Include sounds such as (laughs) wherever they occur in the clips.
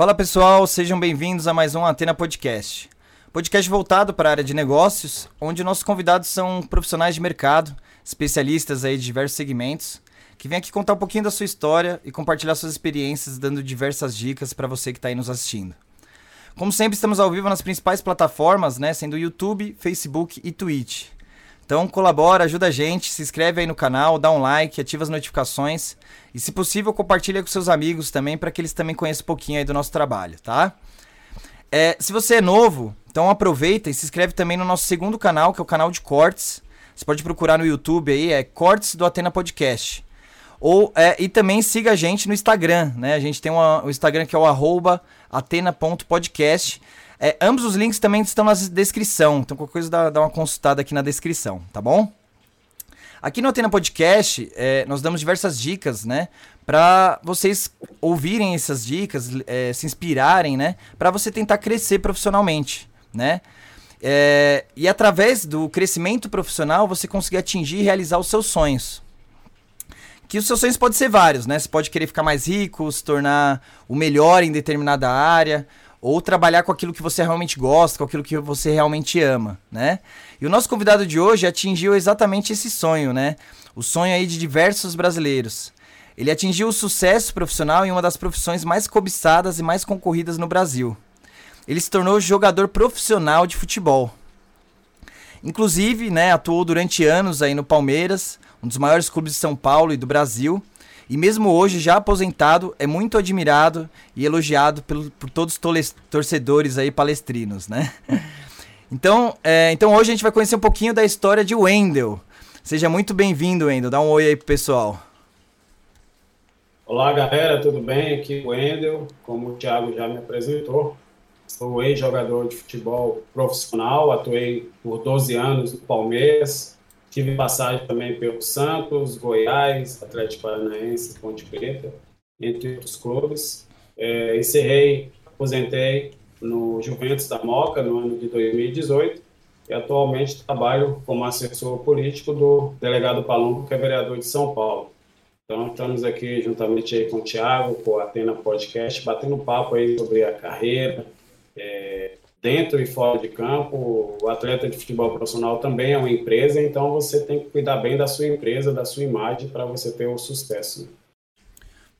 Fala pessoal, sejam bem-vindos a mais um Atena Podcast. Podcast voltado para a área de negócios, onde nossos convidados são profissionais de mercado, especialistas aí de diversos segmentos, que vêm aqui contar um pouquinho da sua história e compartilhar suas experiências, dando diversas dicas para você que está aí nos assistindo. Como sempre, estamos ao vivo nas principais plataformas, né, sendo YouTube, Facebook e Twitch. Então colabora, ajuda a gente, se inscreve aí no canal, dá um like, ativa as notificações e, se possível, compartilha com seus amigos também para que eles também conheçam um pouquinho aí do nosso trabalho, tá? É, se você é novo, então aproveita e se inscreve também no nosso segundo canal, que é o canal de cortes. Você pode procurar no YouTube aí, é Cortes do Atena Podcast. Ou, é, e também siga a gente no Instagram, né? A gente tem o Instagram que é o arroba atena.podcast. É, ambos os links também estão na descrição, então qualquer coisa dá, dá uma consultada aqui na descrição, tá bom? Aqui no Atena Podcast, é, nós damos diversas dicas, né? Para vocês ouvirem essas dicas, é, se inspirarem, né? Para você tentar crescer profissionalmente, né? É, e através do crescimento profissional, você conseguir atingir e realizar os seus sonhos. Que os seus sonhos podem ser vários, né? Você pode querer ficar mais rico, se tornar o melhor em determinada área, ou trabalhar com aquilo que você realmente gosta, com aquilo que você realmente ama, né? E o nosso convidado de hoje atingiu exatamente esse sonho, né? O sonho aí de diversos brasileiros. Ele atingiu o sucesso profissional em uma das profissões mais cobiçadas e mais concorridas no Brasil. Ele se tornou jogador profissional de futebol. Inclusive, né, atuou durante anos aí no Palmeiras, um dos maiores clubes de São Paulo e do Brasil, e mesmo hoje, já aposentado, é muito admirado e elogiado pelo, por todos os torcedores aí palestrinos, né? (laughs) Então, é, então hoje a gente vai conhecer um pouquinho da história de Wendel. Seja muito bem-vindo, Wendel. Dá um oi aí pro pessoal. Olá, galera, tudo bem? Aqui é o Wendel, como o Thiago já me apresentou. Sou ex-jogador de futebol profissional, atuei por 12 anos no Palmeiras, Tive passagem também pelo Santos, Goiás, Atlético Paranaense, Ponte Preta, entre outros clubes. É, encerrei, aposentei no Juventus da Moca no ano de 2018 e atualmente trabalho como assessor político do delegado Palumbo, que é vereador de São Paulo. Então, estamos aqui juntamente aí com o Thiago, com a Atena Podcast, batendo papo aí sobre a carreira, dentro e fora de campo, o atleta de futebol profissional também é uma empresa, então você tem que cuidar bem da sua empresa, da sua imagem para você ter o sucesso.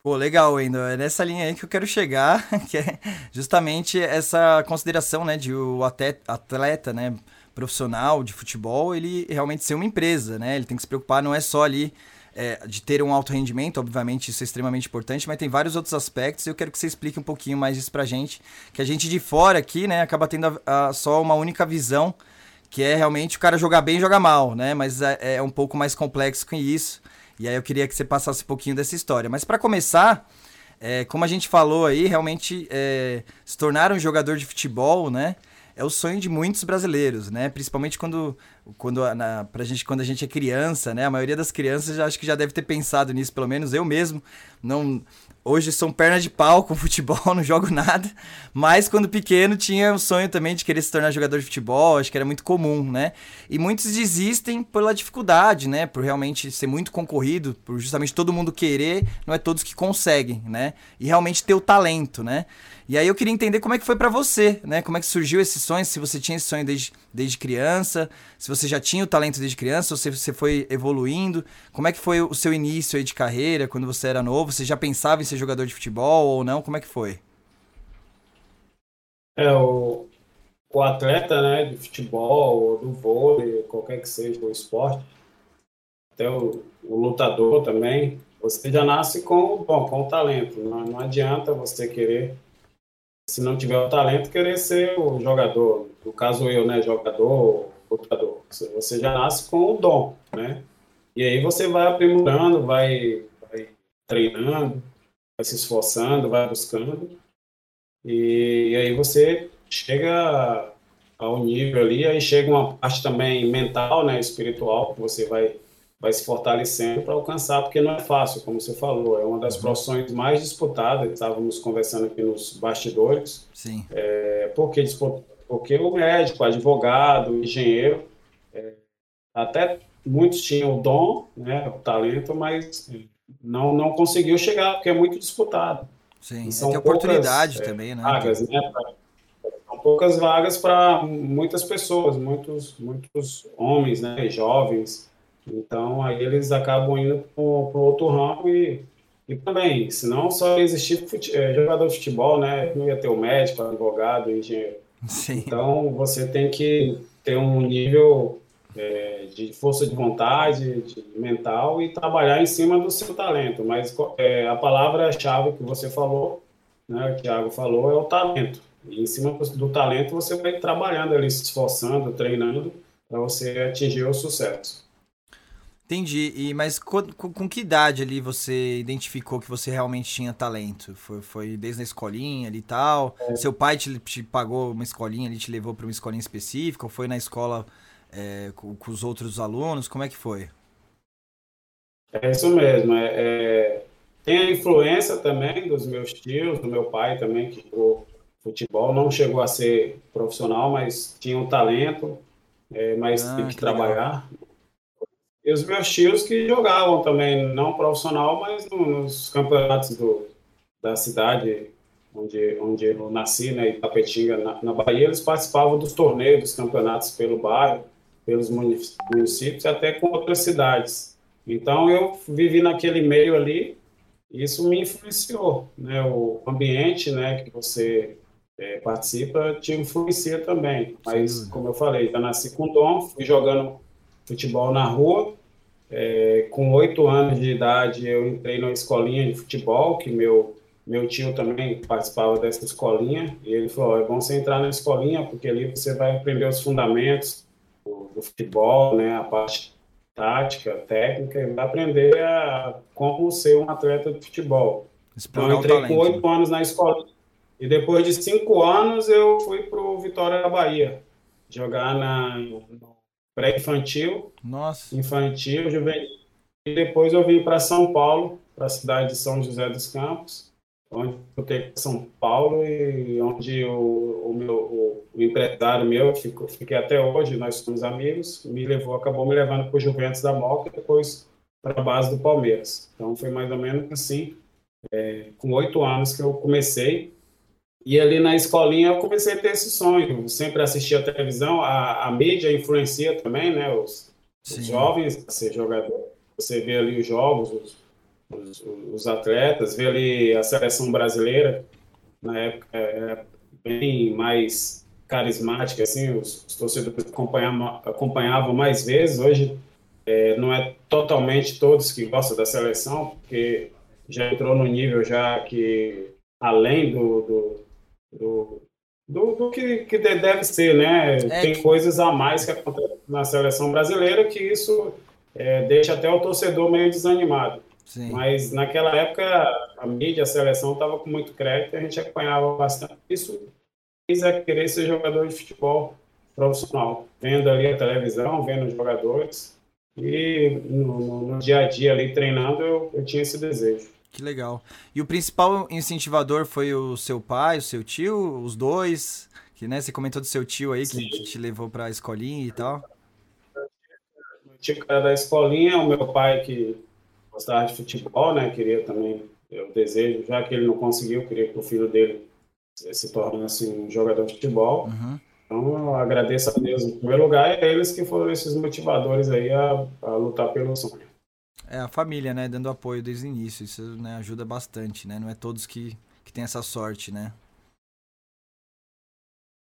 Pô, legal, Wendel. É nessa linha aí que eu quero chegar, (laughs) que é justamente essa consideração, né, de o atleta, né, profissional de futebol, ele realmente ser uma empresa, né? Ele tem que se preocupar, não é só ali é, de ter um alto rendimento, obviamente isso é extremamente importante, mas tem vários outros aspectos e eu quero que você explique um pouquinho mais isso pra gente, que a gente de fora aqui, né, acaba tendo a, a, só uma única visão, que é realmente o cara jogar bem e jogar mal, né, mas é, é, um pouco mais complexo que isso, e aí eu queria que você passasse um pouquinho dessa história. Mas para começar, é, como a gente falou aí, realmente é, se tornar um jogador de futebol, né, é o sonho de muitos brasileiros, né? Principalmente quando, quando, na, pra gente, quando a gente é criança, né? A maioria das crianças já, acho que já deve ter pensado nisso, pelo menos eu mesmo. Não, Hoje sou perna de pau com (laughs) futebol, não jogo nada. Mas quando pequeno tinha o sonho também de querer se tornar jogador de futebol, acho que era muito comum, né? E muitos desistem pela dificuldade, né? Por realmente ser muito concorrido, por justamente todo mundo querer, não é todos que conseguem, né? E realmente ter o talento, né? E aí eu queria entender como é que foi para você, né? Como é que surgiu esse sonho, se você tinha esse sonho desde, desde criança, se você já tinha o talento desde criança, ou se você foi evoluindo. Como é que foi o seu início aí de carreira, quando você era novo? Você já pensava em ser jogador de futebol ou não? Como é que foi? É, o, o atleta, né, de futebol, do vôlei, qualquer que seja o esporte, até o, o lutador também, você já nasce com, bom, com o talento. Não, não adianta você querer se não tiver o talento, querer ser o jogador. No caso eu, né, jogador, lutador. Você já nasce com o dom, né? E aí você vai aprimorando, vai, vai treinando, vai se esforçando, vai buscando. E, e aí você chega ao nível ali, aí chega uma parte também mental, né, espiritual, que você vai vai se fortalecendo para alcançar, porque não é fácil, como você falou, é uma das uhum. profissões mais disputadas, estávamos conversando aqui nos bastidores. Sim. É, porque, porque o médico, o advogado, engenheiro, é, até muitos tinham o dom, né, o talento, mas não, não conseguiu chegar, porque é muito disputado. Sim, são tem oportunidade é, também, né? Vagas, né? São poucas vagas para muitas pessoas, muitos, muitos homens, né? Jovens. Então, aí eles acabam indo para outro ramo e, e também, se não só existir fute, é, jogador de futebol, né? Não ia ter o médico, advogado, engenheiro. Sim. Então, você tem que ter um nível é, de força de vontade, de mental e trabalhar em cima do seu talento. Mas é, a palavra-chave que você falou, né, que o Thiago falou, é o talento. E em cima do, do talento você vai trabalhando ali, se esforçando, treinando para você atingir o sucesso. Entendi. E, mas com, com, que idade ali você identificou que você realmente tinha talento? Foi, foi desde a escolinha ali e tal? É. Seu pai te, te, pagou uma escolinha, ele te levou para uma escolinha específica? Ou foi na escola é, com, com, os outros alunos? Como é que foi? É isso mesmo. É, é, tem a influência também dos meus tios, do meu pai também, que jogou futebol. Não chegou a ser profissional, mas tinha um talento, é, mas ah, que, que trabalhar. Legal e os meus tios que jogavam também, não profissional, mas nos campeonatos do, da cidade onde, onde eu nasci, né, Itapetinga, na, na Bahia, eles participavam dos torneios, dos campeonatos pelo bairro, pelos municípios, até com outras cidades. Então eu vivi naquele meio ali, e isso me influenciou, né, o ambiente, né, que você é, participa te influencia também. Mas, como eu falei, já nasci com dom, fui jogando futebol na rua. É, com oito anos de idade, eu entrei numa escolinha de futebol, que meu, meu tio também participava dessa escolinha, e ele falou, é bom você entrar na escolinha, porque ali você vai aprender os fundamentos do, do futebol, né, a parte tática, técnica, e vai aprender a, como ser um atleta de futebol. Explorar então, eu entrei com oito anos na escola, e depois de cinco anos eu fui para o Vitória da Bahia, jogar na, pré-infantil, infantil, juvenil. E depois eu vim para São Paulo, para a cidade de São José dos Campos, onde eu tenho São Paulo e onde o, o meu o, o empresário meu, fico, fiquei até hoje, nós somos amigos, me levou, acabou me levando para o Juventus da Moca e depois para a base do Palmeiras. Então foi mais ou menos assim, é, com oito anos que eu comecei e ali na escolinha eu comecei a ter esse sonho. Eu sempre assistia a televisão, a, a mídia influencia também, né? Os, os jovens a ser jogador. Você vê ali os jogos, os, os, os, atletas, vê ali a seleção brasileira, na época era bem mais carismática, assim, os, os torcedores acompanhavam, acompanhavam mais vezes. Hoje é, não é totalmente todos que gostam da seleção, porque já entrou no nível já que além do, do do, do, do que, que, deve ser, né? É Tem que... coisas a mais que acontecem na seleção brasileira que isso é, deixa até o torcedor meio desanimado. Sim. Mas naquela época a mídia, a seleção estava com muito crédito, a gente acompanhava bastante. Isso fez a querer ser jogador de futebol profissional, vendo ali a televisão, vendo os jogadores e no, no, no dia a dia ali treinando eu, eu tinha esse desejo. Que legal. E o principal incentivador foi o seu pai, o seu tio, os dois? Que, né, você comentou do seu tio aí que, que te levou para a escolinha e tal. O tio era da escolinha, o meu pai que gostava de futebol, né? Queria também, eu desejo, já que ele não conseguiu, queria que o filho dele se tornasse um jogador de futebol. Uhum. Então, eu agradeço a Deus em primeiro lugar e a eles que foram esses motivadores aí a, a lutar pelo sonho. É, a família, né, dando apoio desde o início, isso né, ajuda bastante, né? Não é todos que, que têm essa sorte, né?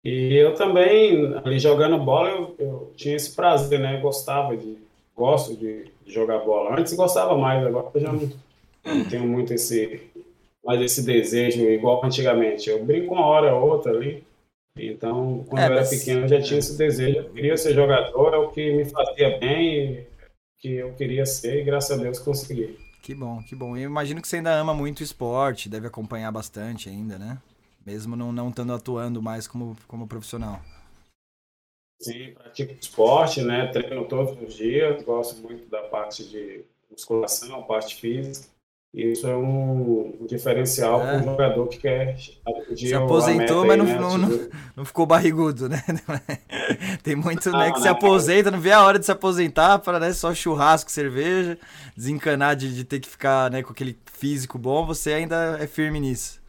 E eu também, ali jogando bola, eu, eu tinha esse prazer, né? Eu gostava de, gosto de, jogar bola. Antes gostava mais, agora eu já não, não tenho muito esse, mais esse desejo igual antigamente. Eu brinco uma hora ou outra ali, então, quando é, eu era mas... pequeno, eu já tinha esse desejo. Eu queria ser jogador, é o que me fazia bem que eu queria ser e graças a Deus consegui. Que bom, que bom. Eu imagino que você ainda ama muito o esporte, deve acompanhar bastante ainda, né? Mesmo não, não estando atuando mais como, como profissional. Sim, pratico esporte, né? Treino todos os dias, gosto muito da parte de musculação, parte física. Isso é um diferencial é. para um jogador que quer Se aposentou, mas não, né? não, não, não, ficou barrigudo, né? (laughs) Tem muito né, que se aposenta, não vê a hora de se aposentar para né, só churrasco, cerveja, desencanar de, de ter que ficar né, com aquele físico bom, você ainda é firme nisso.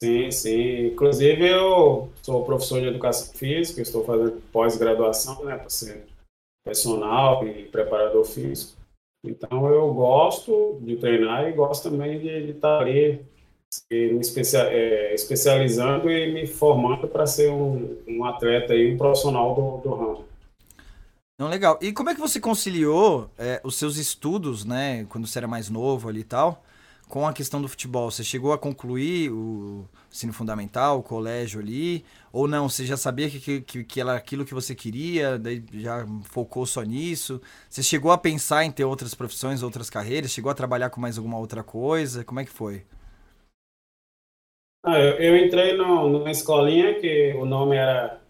Sim, sim. Inclusive, eu sou professor de educação física, estou fazendo pós-graduação, né, para ser personal e preparador físico. Então, eu gosto de treinar e gosto também de, de estar ali me especia, é, especializando e me formando para ser um, um, atleta e um profissional do, do ramo. Não, legal. E como é que você conciliou é, os seus estudos, né, quando você era mais novo ali e tal, com a questão do futebol? Você chegou a concluir o ensino fundamental, o colégio ali? Ou não? Você já sabia que, que, que era aquilo que você queria, daí já focou só nisso? Você chegou a pensar em ter outras profissões, outras carreiras? Chegou a trabalhar com mais alguma outra coisa? Como é que foi? Ah, eu, eu, entrei no, numa escolinha que o nome era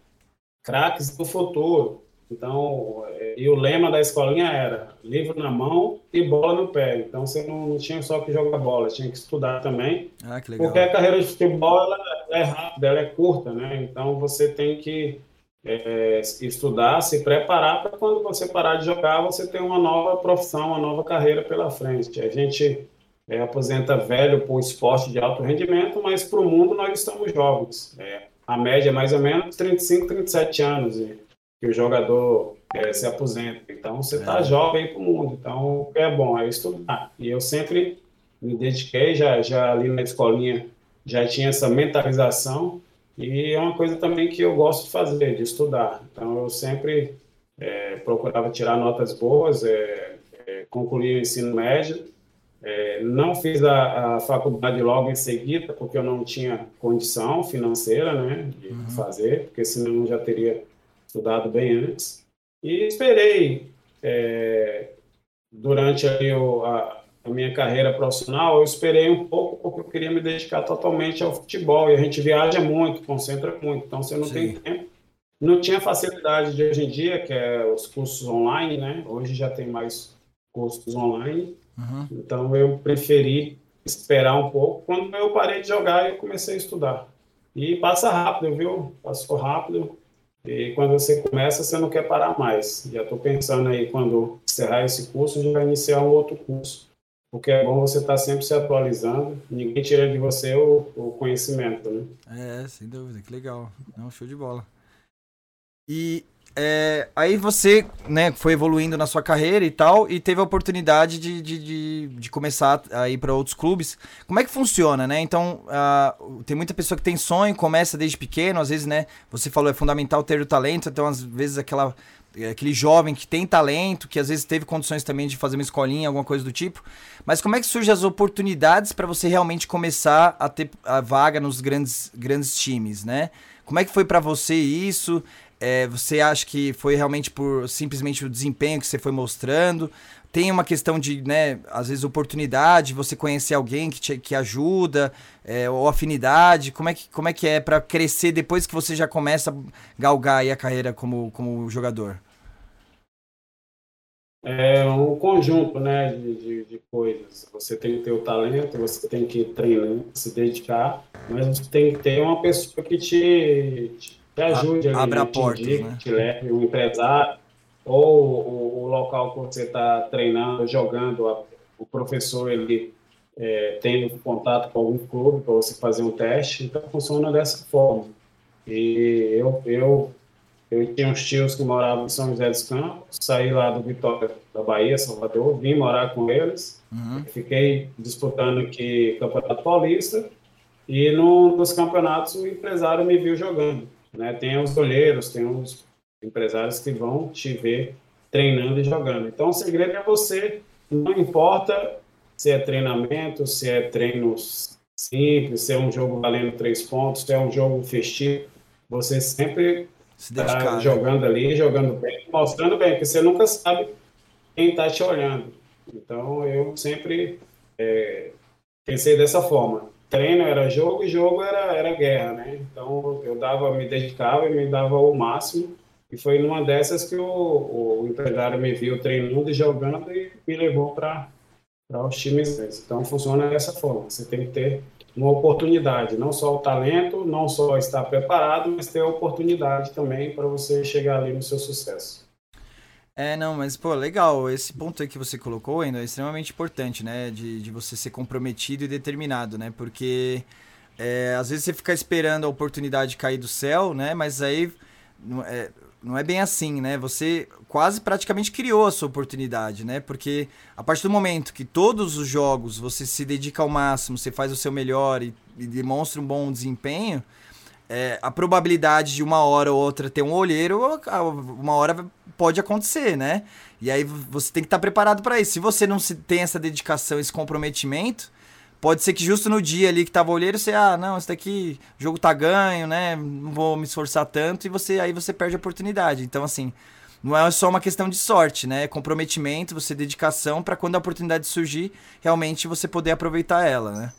Craques do Futuro. Então, é, e o lema da escolinha era livro na mão e bola no pé. Então, você não, não tinha só que jogar bola, tinha que estudar também. Ah, que legal. Porque a carreira de futebol ela, é rápida, ela é curta, né? Então, você tem que é, estudar, se preparar para quando você parar de jogar, você ter uma nova profissão, uma nova carreira pela frente. A gente é, aposenta velho por esporte de alto rendimento, mas para o mundo nós estamos jovens. É, a média é mais ou menos 35, 37 anos. E, que o jogador é, se aposenta. Então, você está é. jovem para o mundo. Então, é bom, é estudar. E eu sempre me dediquei, já, já ali na escolinha, já tinha essa mentalização. E é uma coisa também que eu gosto de fazer, de estudar. Então, eu sempre é, procurava tirar notas boas, é, é, concluir o ensino médio. É, não fiz a, a, faculdade logo em seguida, porque eu não tinha condição financeira né, de uhum. fazer, porque senão eu já teria estudado bem antes. E esperei, é, durante aí o, a, a, minha carreira profissional, eu esperei um pouco porque eu queria me dedicar totalmente ao futebol. E a gente viaja muito, concentra muito, então você não Sim. tem tempo. Não tinha facilidade de hoje em dia, que é os cursos online, né? Hoje já tem mais cursos online. Uhum. Então eu preferi esperar um pouco. Quando eu parei de jogar, eu comecei a estudar. E passa rápido, viu? Passou rápido. E quando você começa, você não quer parar mais. Já estou pensando aí, quando encerrar esse curso, já iniciar um outro curso. Porque é bom você estar tá sempre se atualizando. Ninguém tira de você o, o conhecimento, né? É, sem dúvida. Que legal. Não, show de bola. E é, aí você, né, foi evoluindo na sua carreira e tal, e teve a oportunidade de, de, de, de começar a ir para outros clubes. Como é que funciona, né? Então, uh, tem muita pessoa que tem sonho, começa desde pequeno, às vezes, né? Você falou, é fundamental ter o talento, então, às vezes, aquela, aquele jovem que tem talento, que às vezes teve condições também de fazer uma escolinha, alguma coisa do tipo. Mas como é que surgem as oportunidades para você realmente começar a ter a vaga nos grandes, grandes times, né? Como é que foi para você isso? É, você acha que foi realmente por simplesmente o desempenho que você foi mostrando? Tem uma questão de, né, às vezes, oportunidade, você conhecer alguém que, te, que ajuda, é, ou afinidade? Como é que, como é, que é para crescer depois que você já começa a galgar aí a carreira como, como jogador? É um conjunto né, de, de, de, coisas. Você tem que ter o talento, você tem que treinar, se dedicar, mas você tem que ter uma pessoa que te, te te ajude ali, Abra te portas, indique, né? te leve o empresário ou o, o local que você está treinando, jogando, a, o professor ele é, tem contato com algum clube para você fazer um teste, então funciona dessa forma. E eu, eu, eu tinha uns tios que moravam em São José dos Campos, saí lá do Vitória da Bahia, Salvador, vim morar com eles, uhum. fiquei disputando aqui Campeonato Paulista, e no, nos campeonatos o empresário me viu jogando. Né? Tem os goleiros, tem os empresários que vão te ver treinando e jogando. Então, o segredo é você, não importa se é treinamento, se é treino simples, se é um jogo valendo três pontos, se é um jogo festivo, você sempre está jogando ali, jogando bem, mostrando bem, porque você nunca sabe quem está te olhando. Então, eu sempre é, pensei dessa forma treino era jogo e jogo era, era guerra, né? Então eu dava, me dedicava e me dava o máximo. E foi numa dessas que o, o empresário me viu treinando e jogando e me levou para os times. Então funciona dessa forma. Você tem que ter uma oportunidade, não só o talento, não só estar preparado, mas ter a oportunidade também para você chegar ali no seu sucesso. É, não, mas, pô, legal. Esse ponto aí que você colocou, ainda é extremamente importante, né? De, de você ser comprometido e determinado, né? Porque é, às vezes você fica esperando a oportunidade cair do céu, né? Mas aí não é, não é bem assim, né? Você quase praticamente criou a sua oportunidade, né? Porque a partir do momento que todos os jogos você se dedica ao máximo, você faz o seu melhor e, e demonstra um bom desempenho, é, a probabilidade de uma hora ou outra ter um olheiro, uma hora pode acontecer, né? E aí você tem que estar preparado para isso. Se você não tem essa dedicação, esse comprometimento, pode ser que justo no dia ali que tava o olheiro, você, ah, não, esse daqui, o jogo tá ganho, né? Não vou me esforçar tanto, e você aí você perde a oportunidade. Então, assim, não é só uma questão de sorte, né? É comprometimento, você dedicação para quando a oportunidade surgir, realmente você poder aproveitar ela, né?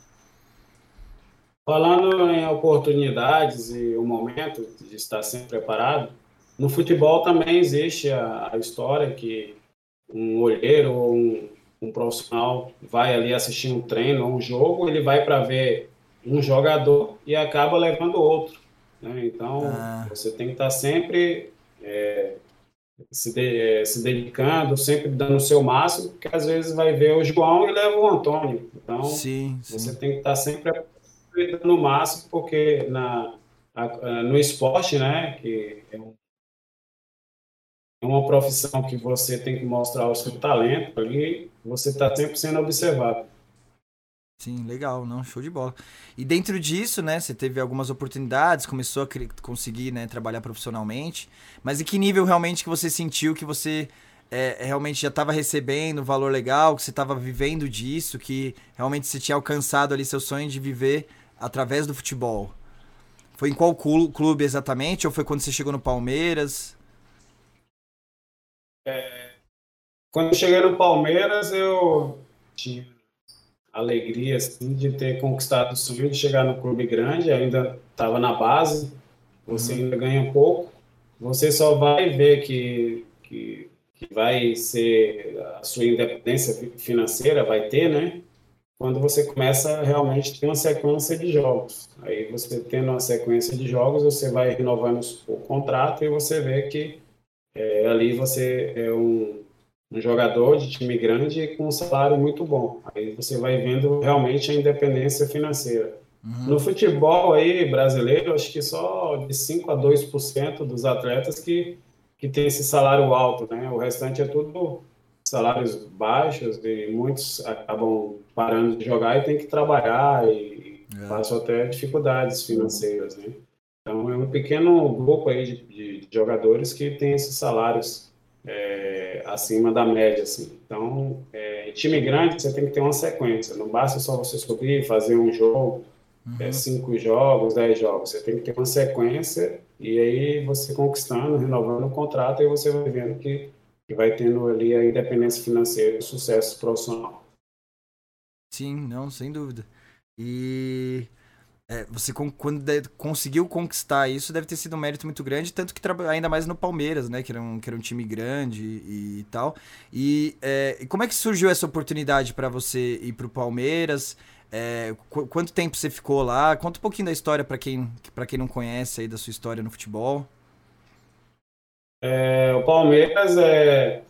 Falando em oportunidades e o momento de estar sempre preparado, no futebol também existe a, a história que um olheiro ou um, um, profissional vai ali assistir um treino ou um jogo, ele vai para ver um jogador e acaba levando outro. Né? Então, ah. você tem que estar sempre é, se, de, é, se dedicando, sempre dando o seu máximo, porque às vezes vai ver o João e leva o Antônio. Então, sim, sim. você tem que estar sempre no máximo, porque na, no esporte, né, que é, é, uma profissão que você tem que mostrar o seu talento ali, você está sempre sendo observado. Sim, legal, não, show de bola. E dentro disso, né, você teve algumas oportunidades, começou a conseguir, né, trabalhar profissionalmente, mas em que nível realmente que você sentiu que você é, realmente já estava recebendo valor legal, que você estava vivendo disso, que realmente você tinha alcançado ali seu sonho de viver através do futebol? Foi em qual clube exatamente? Ou foi quando você chegou no Palmeiras? É, quando eu cheguei no Palmeiras, eu tinha alegria assim, de ter conquistado o sonho de chegar no clube grande, ainda estava na base, você uhum. ainda ganha pouco, você só vai ver que, que, que vai ser a sua independência financeira, vai ter, né? Quando você começa realmente a ter uma sequência de jogos. Aí você tendo uma sequência de jogos, você vai renovando o contrato e você vê que é, ali você é um, um, jogador de time grande com um salário muito bom. Aí você vai vendo realmente a independência financeira. Uhum. No futebol aí brasileiro, acho que só de 5 a 2% dos atletas que, que tem esse salário alto, né? O restante é tudo salários baixos e muitos acabam parando de jogar e tem que trabalhar e é. passam até dificuldades financeiras, né? Então é um pequeno grupo aí de, de, de jogadores que tem esses salários é, acima da média, assim. Então, é, time grande você tem que ter uma sequência. Não basta só você subir, fazer um jogo, uhum. é, cinco jogos, dez jogos. Você tem que ter uma sequência e aí você conquistando, renovando o contrato e você vai vendo que que vai tendo ali a independência financeira, o sucesso profissional. Sim, não, sem dúvida. E é, você quando conseguiu conquistar isso deve ter sido um mérito muito grande, tanto que ainda mais no Palmeiras, né, que era um, que era um time grande e, e tal. E, é, como é que surgiu essa oportunidade para você ir para o Palmeiras? É, qu quanto tempo você ficou lá? Conta um pouquinho da história para quem, quem não conhece aí da sua história no futebol. É, o Palmeiras, é,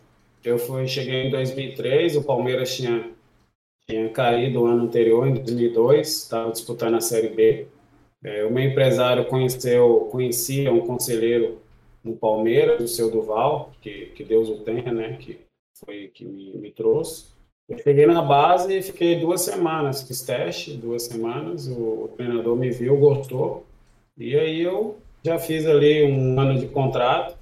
eu fui, cheguei em 2003, o Palmeiras tinha, tinha caído o ano anterior, em 2002, estava disputando a Série B. É, o meu empresário conheceu, conhecia um conselheiro no Palmeiras, o seu Duval, que, que Deus o tenha, né, que foi que me, me trouxe. Eu cheguei na base e fiquei duas semanas, fiz teste, duas semanas, o, o treinador me viu, gostou, e aí eu já fiz ali um ano de contrato,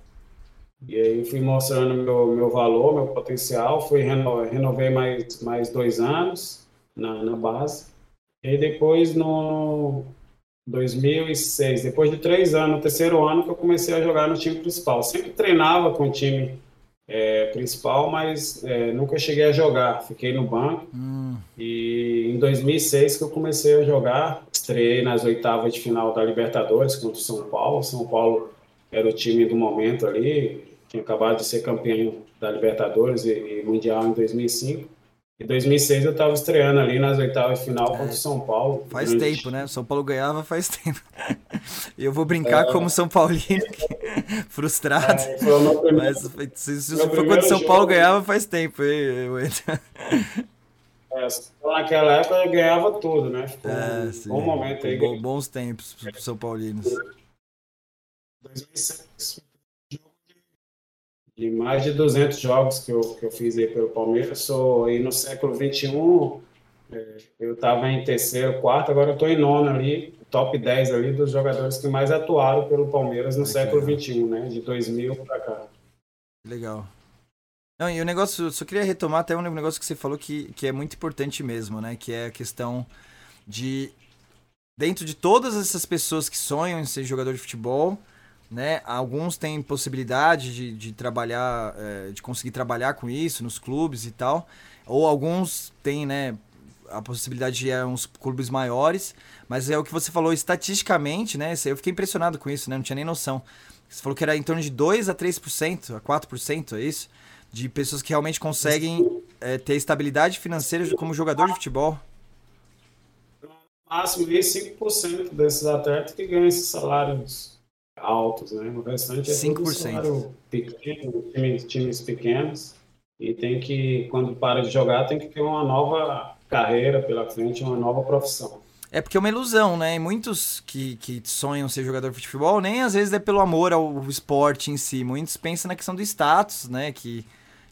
e aí fui mostrando meu, meu valor, meu potencial, fui reno, renovei mais, mais dois anos na, na base. E aí depois, no 2006, depois de três anos, no terceiro ano que eu comecei a jogar no time principal. Sempre treinava com o time é, principal, mas é, nunca cheguei a jogar. Fiquei no banco. Hum. E em 2006 que eu comecei a jogar, estreiei nas oitavas de final da Libertadores contra o São Paulo. São Paulo era o time do momento ali, tinha acabado de ser campeão da Libertadores e, e Mundial em 2005. Em 2006 eu estava estreando ali nas oitavas de final é, contra o São Paulo. Faz grande... tempo, né? O São Paulo ganhava faz tempo. (laughs) eu vou brincar é, como São Paulino, (laughs) frustrado. É, foi mas se, se foi quando o São Paulo ganhava faz tempo. Eu. É, naquela época eu ganhava tudo, né? Ficou é, um sim. bom momento aí. Bons tempos para o São Paulinos. 2006. De mais de 200 jogos que eu, que eu fiz aí pelo Palmeiras. Sou aí no século XXI. É, eu estava em terceiro, quarto, agora eu estou em nono ali, top 10 ali dos jogadores que mais atuaram pelo Palmeiras no é século XXI, né? De 2000 para cá. Legal. Não, e o negócio, só queria retomar até um negócio que você falou que, que é muito importante mesmo, né? Que é a questão de, dentro de todas essas pessoas que sonham em ser jogador de futebol, né? Alguns têm possibilidade de, de trabalhar, é, de conseguir trabalhar com isso nos clubes e tal, ou alguns têm, né? A possibilidade de ir a uns clubes maiores, mas é o que você falou estatisticamente, né? Eu fiquei impressionado com isso, né? Não tinha nem noção. Você falou que era em torno de 2 a 3%, a 4%, é isso? de pessoas que realmente conseguem é, ter estabilidade financeira como jogador de futebol? No máximo, 5% desses atletas que ganham esses salários altos, né? O restante é 5%. salário pequeno, times, times pequenos. E tem que, quando para de jogar, tem que ter uma nova carreira pela frente, uma nova profissão. É porque é uma ilusão, né? E muitos que, que sonham ser jogador de futebol, nem às vezes é pelo amor ao esporte em si. Muitos pensam na questão do status, né? Que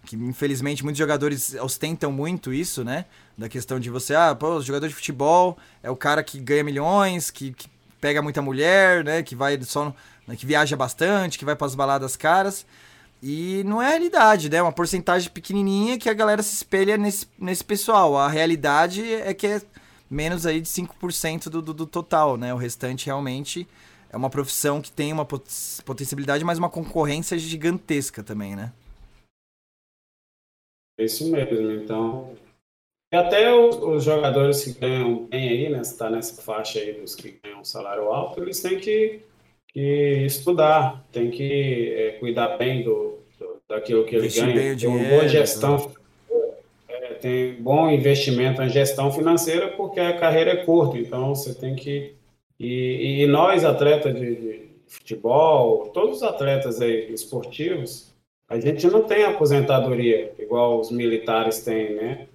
que infelizmente muitos jogadores ostentam muito isso, né? Da questão de você, ah, pô, o jogador de futebol é o cara que ganha milhões, que, que pega muita mulher, né? Que vai só, né, que viaja bastante, que vai para as baladas caras. E não é a realidade, né? É uma porcentagem pequenininha que a galera se espelha nesse, nesse pessoal. A realidade é que é menos aí de 5% do, do, do total, né? O restante realmente é uma profissão que tem uma potencialidade, mas uma concorrência gigantesca também, né? É isso mesmo. Então, e até os, os, jogadores que ganham bem aí, né? Está nessa faixa aí dos que ganham salário alto, eles têm que, que estudar, têm que é, cuidar bem do, do, daquilo que ele ganha. Tem uma boa gestão. Né? É, tem bom investimento em gestão financeira porque a carreira é curta, então você tem que. E, e nós, atletas de, de futebol, todos os atletas aí esportivos, a gente não tem aposentadoria igual os militares têm, né?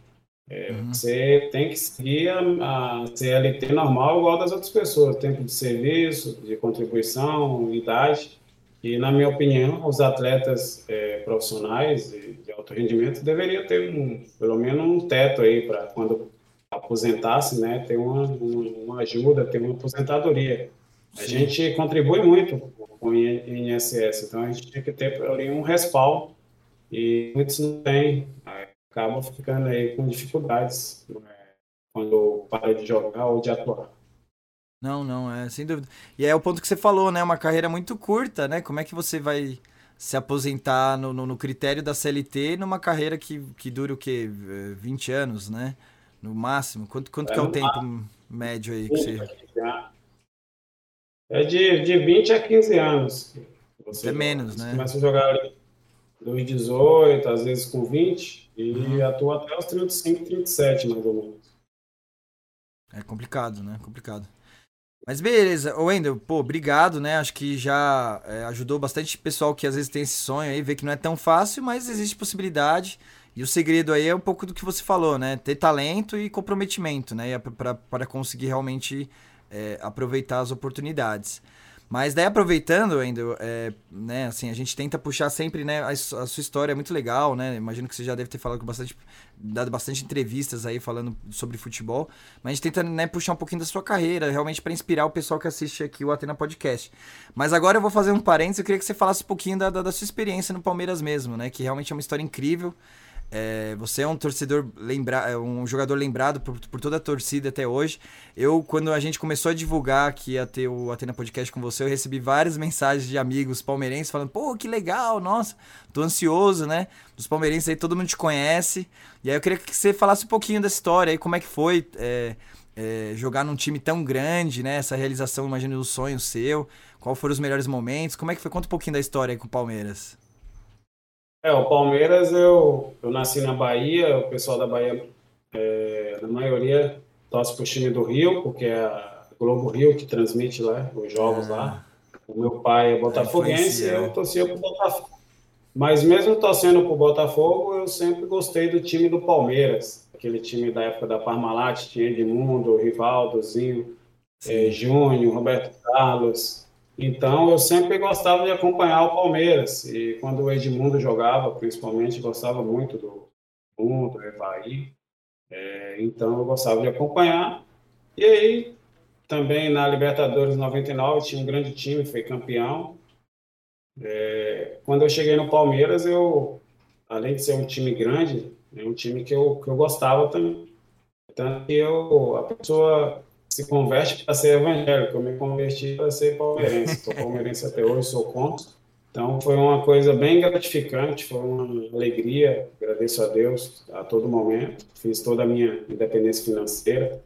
É, uhum. Você tem que seguir a, a, CLT normal igual das outras pessoas, tempo de serviço, de contribuição, idade. E, na minha opinião, os atletas é, profissionais de, de, alto rendimento deveriam ter um, pelo menos um teto aí para quando aposentasse, né, ter uma, uma, ajuda, ter uma aposentadoria. A gente contribui muito com o INSS. Então a gente tinha que ter ali um respaldo e muitos não têm, acabam ficando aí com dificuldades né, quando para de jogar ou de atuar. Não, não, é sem dúvida. E é o ponto que você falou, né? Uma carreira muito curta, né? Como é que você vai se aposentar no, no, no critério da CLT numa carreira que, que dura o quê? 20 anos, né? No máximo. Quanto, quanto é, que é o tempo máximo. médio aí que você. É de, de 20 a 15 anos. Você é menos, né? Começa a jogar dos 18, às vezes com 20, e uhum. até os 35, 37, mais ou menos. É complicado, né? Complicado. Mas beleza, ô Wendel, pô, obrigado, né? Acho que já é, ajudou bastante pessoal que às vezes tem esse sonho aí, ver que não é tão fácil, mas existe possibilidade. E o segredo aí é um pouco do que você falou, né? Ter talento e comprometimento, né? Para conseguir realmente é, aproveitar as oportunidades. Mas daí aproveitando ainda, é, né, assim, a gente tenta puxar sempre, né, a, a, sua história é muito legal, né? Imagino que você já deve ter falado bastante, dado bastante entrevistas aí falando sobre futebol, mas a gente tenta, né, puxar um pouquinho da sua carreira, realmente para inspirar o pessoal que assiste aqui o Atena Podcast. Mas agora eu vou fazer um parênteses, eu queria que você falasse um pouquinho da, da, da sua experiência no Palmeiras mesmo, né, que realmente é uma história incrível. É, você é um torcedor lembra, é um jogador lembrado por, por, toda a torcida até hoje. Eu, quando a gente começou a divulgar que ia ter o Atena Podcast com você, eu recebi várias mensagens de amigos palmeirenses falando: pô, que legal, nossa, tô ansioso, né? Dos palmeirenses aí, todo mundo te conhece. E aí eu queria que você falasse um pouquinho da história aí, como é que foi é, é, jogar num time tão grande, né? Essa realização, imagino, do sonho seu. Qual foram os melhores momentos? Como é que foi? Conta um pouquinho da história aí com o Palmeiras. É, o Palmeiras, eu, eu nasci na Bahia, o pessoal da Bahia, é, na maioria, torce para o time do Rio, porque é a Globo Rio que transmite lá os jogos lá. O meu pai é botafoguense e eu torcia para o Botafogo. Mas mesmo torcendo para o Botafogo, eu sempre gostei do time do Palmeiras. Aquele time da época da Parmalat, tinha Edmundo, Rivaldo, Zinho, eh, Júnior, Roberto Carlos. Então eu sempre gostava de acompanhar o Palmeiras. E quando o Edmundo jogava, principalmente, gostava muito do Mundo, do Evaí. É, então eu gostava de acompanhar. E aí, também na Libertadores 99, tinha um grande time, foi campeão. É, quando eu cheguei no Palmeiras, eu, além de ser um time grande, é um time que eu, que eu gostava também. Tanto que eu, a pessoa se converte para ser evangélico, eu me converti para ser palmeirense. Sou palmeirense até hoje, sou contra. Então foi uma coisa bem gratificante, foi uma alegria, agradeço a Deus a todo momento. Fiz toda a minha independência financeira.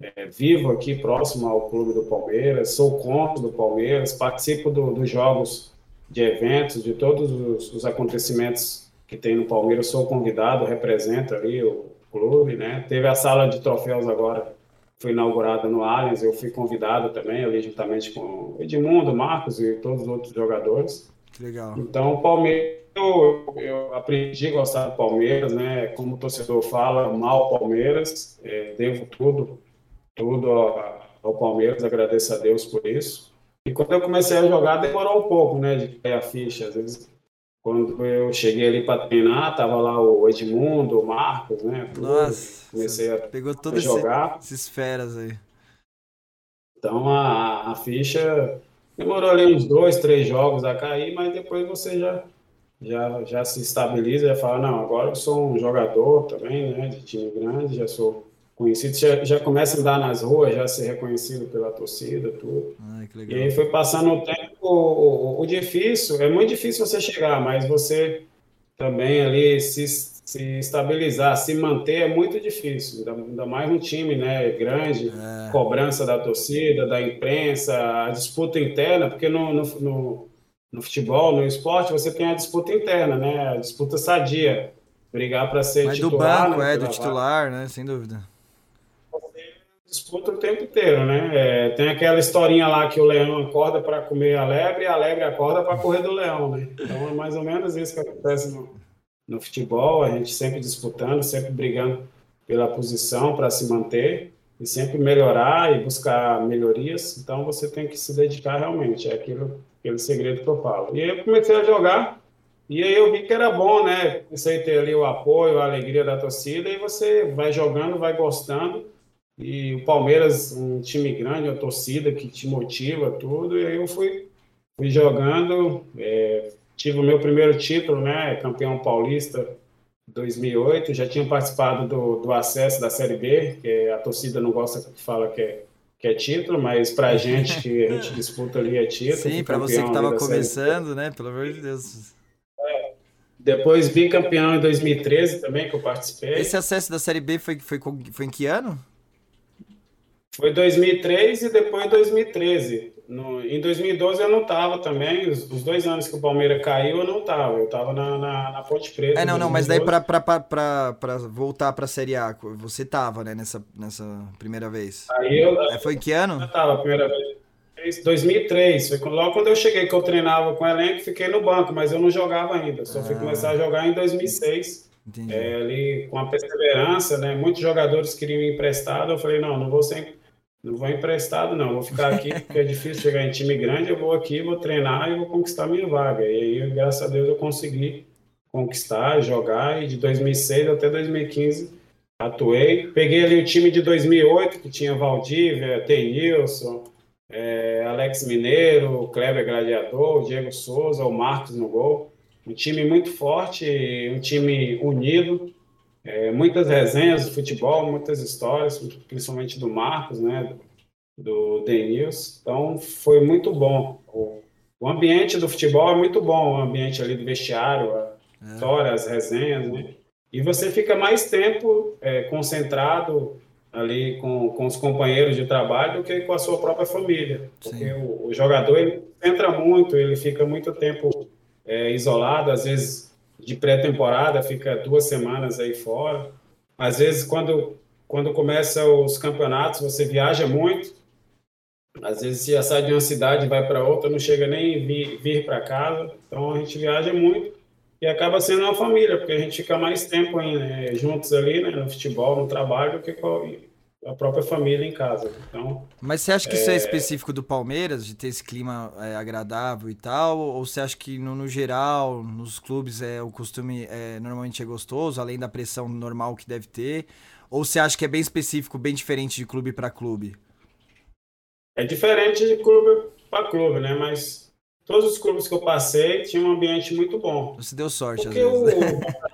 É, vivo aqui próximo ao clube do Palmeiras, sou contra do Palmeiras, participo do, dos jogos de eventos, de todos os, os, acontecimentos que tem no Palmeiras, sou convidado, represento ali o clube, né? Teve a sala de troféus agora, foi inaugurada no Allianz, eu fui convidado também, ali juntamente com Edmundo, Marcos e todos os outros jogadores. Legal. Então, o Palmeiras, eu, eu, aprendi a gostar do Palmeiras, né? Como o torcedor fala, mal Palmeiras, é, devo tudo, tudo ao, Palmeiras, agradeço a Deus por isso. E quando eu comecei a jogar, demorou um pouco, né, de cair a ficha. Às vezes, quando eu cheguei ali para treinar, tava lá o Edmundo, o Marcos, né? Nossa, comecei a, pegou a jogar. Esses feras aí. Então a, a ficha demorou ali uns dois, três jogos a cair, mas depois você já já, já se estabiliza, já fala, não, agora eu sou um jogador também, né, de time grande, já sou conhecido, já, já começa a andar nas ruas, já ser reconhecido pela torcida, tudo. Ai, e aí foi passando o tempo, o, o, o, difícil, é muito difícil você chegar, mas você também ali se, se estabilizar, se manter é muito difícil, ainda, ainda mais um time né, grande, é. cobrança da torcida, da imprensa, a disputa interna, porque no, no, no, no futebol, no esporte, você tem a disputa interna, né, a disputa sadia, brigar para ser Mas titular. do banco, né, é, do titular, né, sem dúvida disputa o tempo inteiro, né? É, tem aquela historinha lá que o leão acorda para comer a lebre e a lebre acorda para correr do leão, né? Então é mais ou menos isso que acontece no, no futebol, a gente sempre disputando, sempre brigando pela posição para se manter e sempre melhorar e buscar melhorias. Então você tem que se dedicar realmente, é aquilo, aquele segredo que eu falo. E aí eu comecei a jogar e aí eu vi que era bom, né? Comecei a ter ali o apoio, a alegria da torcida e você vai jogando, vai gostando e o Palmeiras, um time grande, uma torcida que te motiva, tudo. E aí eu fui, fui jogando, é, tive o meu primeiro título, né? Campeão paulista 2008. Já tinha participado do, do acesso da Série B, que a torcida não gosta que fala que é, que é título, mas para a (laughs) gente que a gente disputa ali é título. Sim, para você que estava começando, né? Pelo amor de Deus. É. Depois bicampeão em 2013 também, que eu participei. Esse acesso da Série B foi, foi, foi em que ano? Foi 2003 e depois 2013. No, em 2012 eu não estava também. Os, os, dois anos que o Palmeiras caiu, eu não estava. Eu estava na, na, na, Ponte Preta. É, não, não, mas daí para voltar para a Série A, você estava, né, nessa, nessa primeira vez. Aí eu, é, foi em que ano? Eu estava a primeira vez. 2003. Foi logo quando eu cheguei, que eu treinava com o elenco, fiquei no banco, mas eu não jogava ainda. Só ah. fui começar a jogar em 2006. É, ali com a perseverança, né? Muitos jogadores queriam emprestado. Eu falei, não, não vou ser não vou emprestado, não. Vou ficar aqui, porque é difícil chegar em time grande. Eu vou aqui, vou treinar e vou conquistar minha vaga. E aí, graças a Deus, eu consegui conquistar, jogar. E de 2006 até 2015 atuei. Peguei ali o time de 2008, que tinha Valdívia, Tenilson, é, Alex Mineiro, Kleber Gladiador, Diego Souza, o Marcos no gol. Um time muito forte, um time unido é, muitas resenhas de futebol, muitas histórias, principalmente do Marcos, né, do Denils. Então, foi muito bom. O, ambiente do futebol é muito bom, o ambiente ali do vestiário, a é. história, as resenhas, né? E você fica mais tempo é, concentrado ali com, com os companheiros de trabalho do que com a sua própria família. Porque o, o, jogador, ele entra muito, ele fica muito tempo é, isolado, às vezes de pré-temporada, fica duas semanas aí fora. Às vezes, quando, quando começa os campeonatos, você viaja muito. Às vezes, você sai de uma cidade vai para outra, não chega nem vir, vir para casa. Então, a gente viaja muito. e acaba sendo uma família, porque a gente fica mais tempo né, juntos ali, né, no futebol, no trabalho, que a própria família em casa. Então, Mas você acha que é... isso é específico do Palmeiras, de ter esse clima é, agradável e tal? Ou você acha que, no, no, geral, nos clubes, é, o costume é, normalmente é gostoso, além da pressão normal que deve ter? Ou você acha que é bem específico, bem diferente de clube para clube? É diferente de clube para clube, né? Mas todos os clubes que eu passei tinham um ambiente muito bom. Você deu sorte, Porque às vezes? (laughs)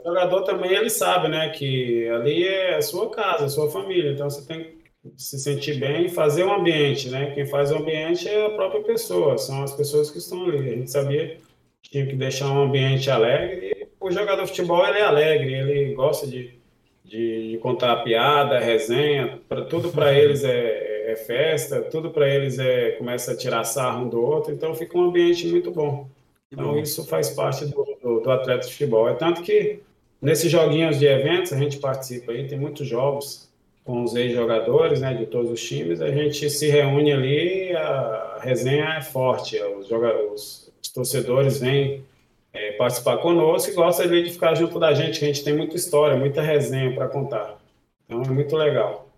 o, jogador também ele sabe, né, que ali é a sua casa, a sua família, então você tem que se sentir bem e fazer um ambiente, né? Quem faz o ambiente é a própria pessoa, são as pessoas que estão ali. A gente sabia que tinha que deixar um ambiente alegre e o jogador de futebol ele é alegre, ele gosta de, de, de contar piada, resenha, para tudo para (laughs) eles é é festa, tudo para eles é começa a tirar sarro um do outro, então fica um ambiente muito bom. Então isso faz parte do, do, do, atleta de futebol. É tanto que nesses joguinhos de eventos a gente participa aí, tem muitos jogos com os ex-jogadores, né, de todos os times, a gente se reúne ali, a resenha é forte, os, jogadores, os torcedores vêm é, participar conosco e gostam de ficar junto da gente, a gente tem muita história, muita resenha para contar. Então é muito legal.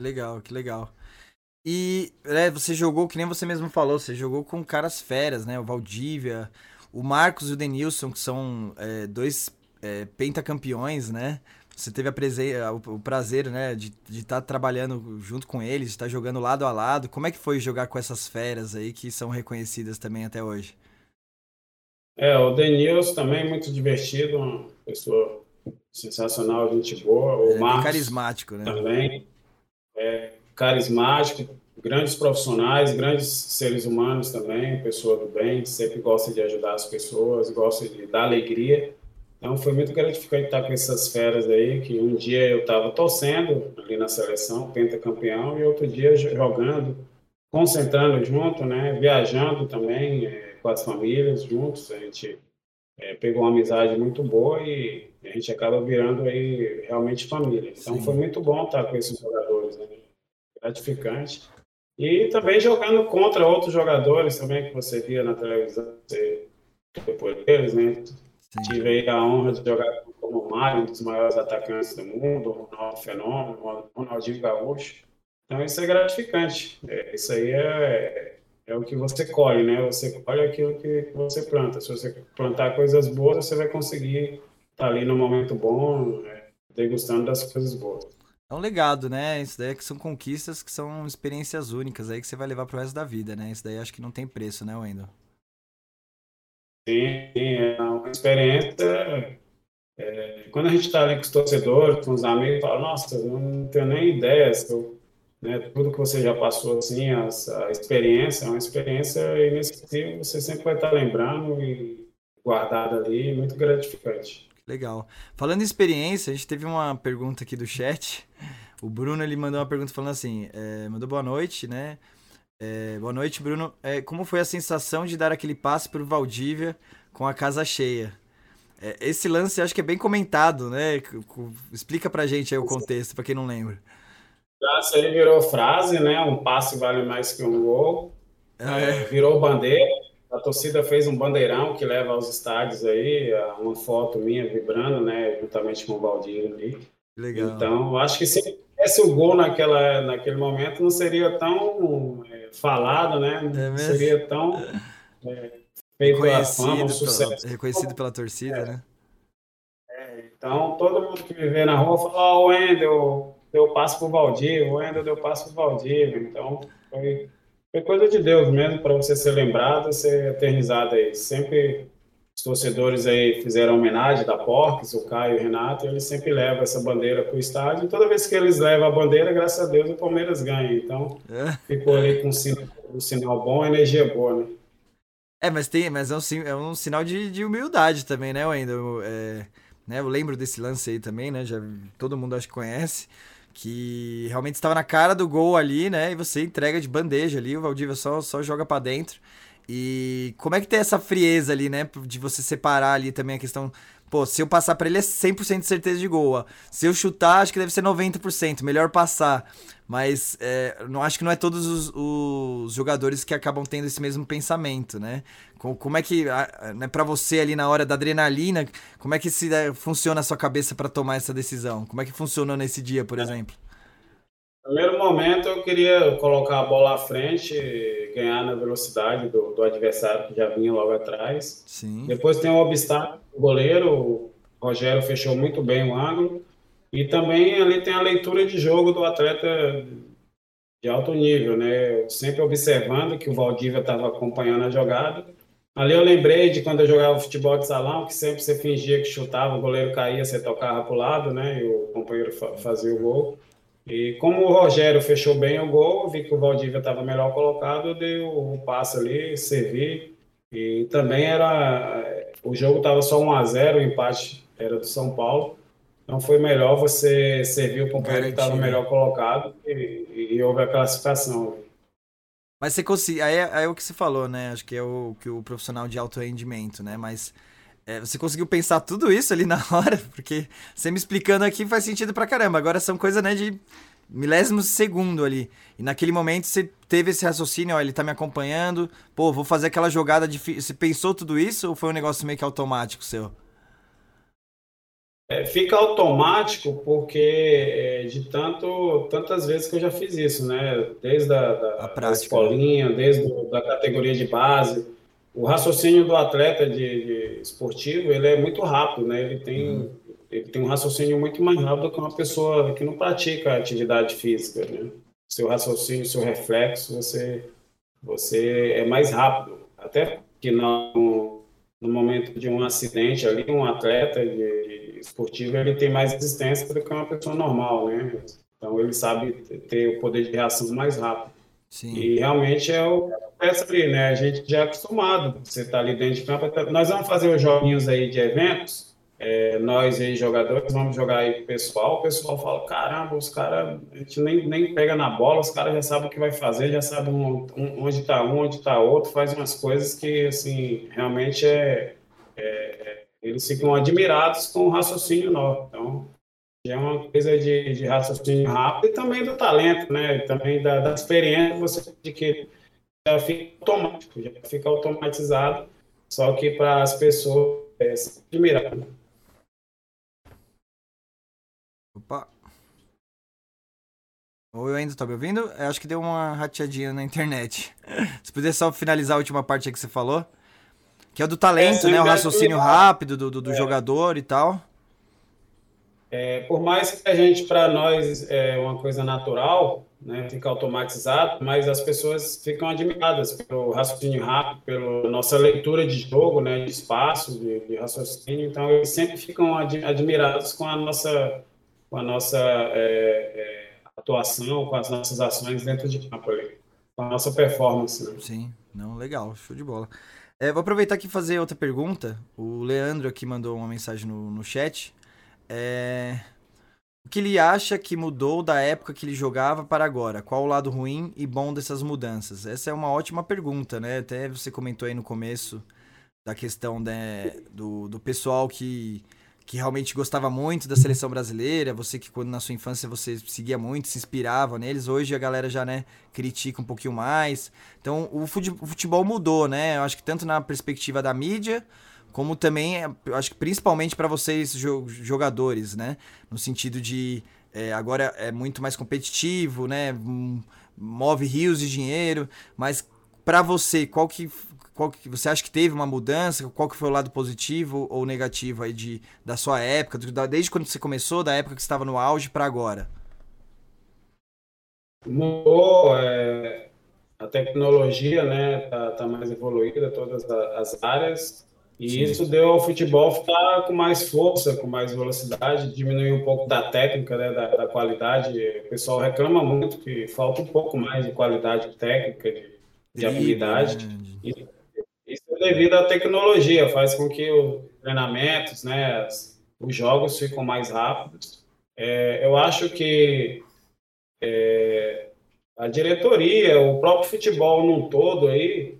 Legal, que legal. E é, você jogou, que nem você mesmo falou, você jogou com caras feras, né? O Valdívia, o Marcos e o Denilson, que são é, dois é, pentacampeões, né? Você teve a o, o prazer, né, de estar tá trabalhando junto com eles, de estar tá jogando lado a lado. Como é que foi jogar com essas feras aí que são reconhecidas também até hoje? É, o Denilson também muito divertido, uma pessoa sensacional, gente boa. O é, Marcos carismático, né? Também. É, carismático, grandes profissionais, grandes seres humanos também, pessoa do bem, sempre gosta de ajudar as pessoas, gosta de dar alegria. Então foi muito gratificante estar com essas feras aí, que um dia eu estava torcendo ali na seleção, pentacampeão, e outro dia jogando, concentrando junto, né, viajando também é, com as famílias juntos, a gente é, pegou uma amizade muito boa e a gente acaba virando aí realmente família. Então Sim. foi muito bom estar com esses jogadores, né? gratificante. E também jogando contra outros jogadores também que você via na televisão, você depois deles, né? Sim. Tive a honra de jogar como o Mário, um dos maiores atacantes do mundo, o Ronaldo Fenômeno, o Ronaldinho Gaúcho. Então isso é gratificante. É, isso aí é, é o que você colhe, né? Você colhe aquilo que você planta. Se você plantar coisas boas, você vai conseguir estar ali no momento bom, é, degustando das coisas boas. É um legado, né? Isso daí é que são conquistas que são experiências únicas aí que você vai levar pro resto da vida, né? Isso daí acho que não tem preço, né, Wendel? Sim, é uma experiência. É, quando a gente está ali com os torcedores, com os amigos, fala, nossa, não tenho nem ideia, né, tudo que você já passou, assim, a, a experiência, é uma experiência inesquecível, você sempre vai estar lembrando e guardada ali, muito gratificante. Legal. Falando em experiência, a gente teve uma pergunta aqui do chat. O Bruno ele mandou uma pergunta falando assim: é, mandou boa noite, né? É, boa noite, Bruno. É, como foi a sensação de dar aquele passe para o Valdívia com a casa cheia? É, esse lance acho que é bem comentado, né? Explica pra gente aí o contexto, para quem não lembra. Já isso aí virou frase, né? Um passe vale mais que um gol. É. virou bandeira. A torcida fez um bandeirão que leva aos estádios aí, uma foto minha vibrando, né, juntamente com o Valdir ali. Legal. Então, acho que se tivesse o gol naquela, naquele momento, não seria tão é, falado, né? É não seria tão é, feito reconhecido, fama, sucesso. Pela, reconhecido pela torcida, né? É, então, todo mundo que me vê na rua fala, ó, oh, o Wendel deu passo pro Valdir, o Wendel deu passo pro Valdir. Então, foi foi coisa de Deus mesmo para você ser lembrado, ser eternizado aí. Sempre os torcedores aí fizeram homenagem da Porques, o Caio e o Renato, eles sempre levam essa bandeira para o estádio. E toda vez que eles levam a bandeira, graças a Deus, o Palmeiras ganha. Então, é. ficou ali com um sinal, um sinal bom, energia boa, né? É, mas, tem, mas é, um, é um sinal de, de humildade também, né, Wendel? É, né, eu lembro desse lance aí também, né? Já, todo mundo acho que conhece que realmente estava na cara do gol ali, né? E você entrega de bandeja ali, o Valdívia só, só joga para dentro. E como é que tem essa frieza ali, né? De você separar ali também a questão pô, se eu passar para ele é 100% de certeza de gol. Se eu chutar, acho que deve ser 90%, melhor passar. Mas é, não acho que não é todos os, os, jogadores que acabam tendo esse mesmo pensamento, né? Como, é que, né, para você ali na hora da adrenalina, como é que se, é, funciona a sua cabeça para tomar essa decisão? Como é que funcionou nesse dia, por exemplo? Primeiro momento eu queria colocar a bola à frente, ganhar na velocidade do, do adversário que já vinha logo atrás. Sim. Depois tem o obstáculo, o goleiro, o Rogério fechou muito bem o ângulo. E também ali tem a leitura de jogo do atleta de alto nível, né? Sempre observando que o Valdívia estava acompanhando a jogada. Ali eu lembrei de quando eu jogava futebol de salão, que sempre você fingia que chutava, o goleiro caía, você tocava para o lado, né? E o companheiro fazia o gol. E como o Rogério fechou bem o gol, vi que o Valdívia estava melhor colocado, eu dei o, passe ali, servi. E também era. O jogo estava só 1 a 0 o empate era do São Paulo. Então foi melhor você servir o companheiro que estava melhor colocado e, e, houve a classificação. Mas você conseguiu. Aí, é, aí é o que você falou, né? Acho que é o que o profissional de alto rendimento, né? Mas é, você conseguiu pensar tudo isso ali (laughs) na hora? Porque você me explicando aqui faz sentido pra caramba. Agora são coisas, né, de milésimos de segundo ali. E naquele momento você teve esse raciocínio, ó, ele tá me acompanhando, pô, vou fazer aquela jogada difícil. Você pensou tudo isso ou foi um negócio meio que automático seu? É, fica automático porque é, de tanto, tantas vezes que eu já fiz isso, né? Desde a da, da escolinha, desde a da categoria de base o raciocínio do atleta de, de, esportivo ele é muito rápido, né? Ele tem, uhum. ele tem um raciocínio muito mais rápido que uma pessoa que não pratica atividade física, né? Seu raciocínio, seu reflexo, você, você é mais rápido. Até que no, no momento de um acidente ali, um atleta de, de esportivo, ele tem mais resistência do que uma pessoa normal, né? Então ele sabe ter o poder de reação mais rápido. Sim. E realmente é o peça ali, né? A gente já é acostumado, você está ali dentro de campo. Nós vamos fazer os joguinhos aí de eventos, é, nós aí jogadores vamos jogar aí com o pessoal, o pessoal fala, caramba, os caras, a gente nem, nem pega na bola, os caras já sabem o que vai fazer, já sabem um, um, onde está um, onde está outro, faz umas coisas que, assim, realmente é, é, eles ficam admirados com o raciocínio nosso. Então, é uma coisa de, de raciocínio rápido e também do talento, né? Também da, da experiência você que já fica automático, já fica automatizado, só que para as pessoas é se admirar. Opa. Ou eu ainda estou me ouvindo? Eu acho que deu uma rateadinha na internet. (laughs) Se puder só finalizar a última parte que você falou. Que é do talento, é, né? O raciocínio rápido do, do, do é. jogador e tal. É, por mais que a gente, para nós, é uma coisa natural, né, fica automatizado, mas as pessoas ficam admiradas pelo raciocínio rápido, pela nossa leitura de jogo, né, de espaço, de, de raciocínio, então eles sempre ficam ad, admirados com a nossa, com a nossa é, é, atuação, com as nossas ações dentro de campo com a nossa performance. Né? Sim, não, legal, show de bola. É, vou aproveitar aqui e fazer outra pergunta. O Leandro aqui mandou uma mensagem no, no chat. É... O que ele acha que mudou da época que ele jogava para agora? Qual o lado ruim e bom dessas mudanças? Essa é uma ótima pergunta, né? Até você comentou aí no começo da questão né, do, do pessoal que, que realmente gostava muito da seleção brasileira. Você que quando na sua infância você seguia muito, se inspirava neles. Hoje a galera já né, critica um pouquinho mais. Então o futebol mudou, né? Eu acho que tanto na perspectiva da mídia como também, é, acho que principalmente para vocês jogadores, né? No sentido de é, agora é muito mais competitivo, né? Move rios de dinheiro, mas para você, qual que, qual que você acha que teve uma mudança? Qual que foi o lado positivo ou negativo aí de, da sua época, desde quando você começou, da época que estava no auge para agora? Mudou, é, a tecnologia, né, tá, tá mais evoluída, todas as áreas, e Sim. isso deu ao futebol ficar com mais força, com mais velocidade, diminuir um pouco da técnica, né, da, da, qualidade. O pessoal reclama muito que falta um pouco mais de qualidade técnica, de, de habilidade. Isso, isso é devido à tecnologia, faz com que os treinamentos, né, os jogos ficam mais rápidos. É, eu acho que é, a diretoria, o próprio futebol num todo aí,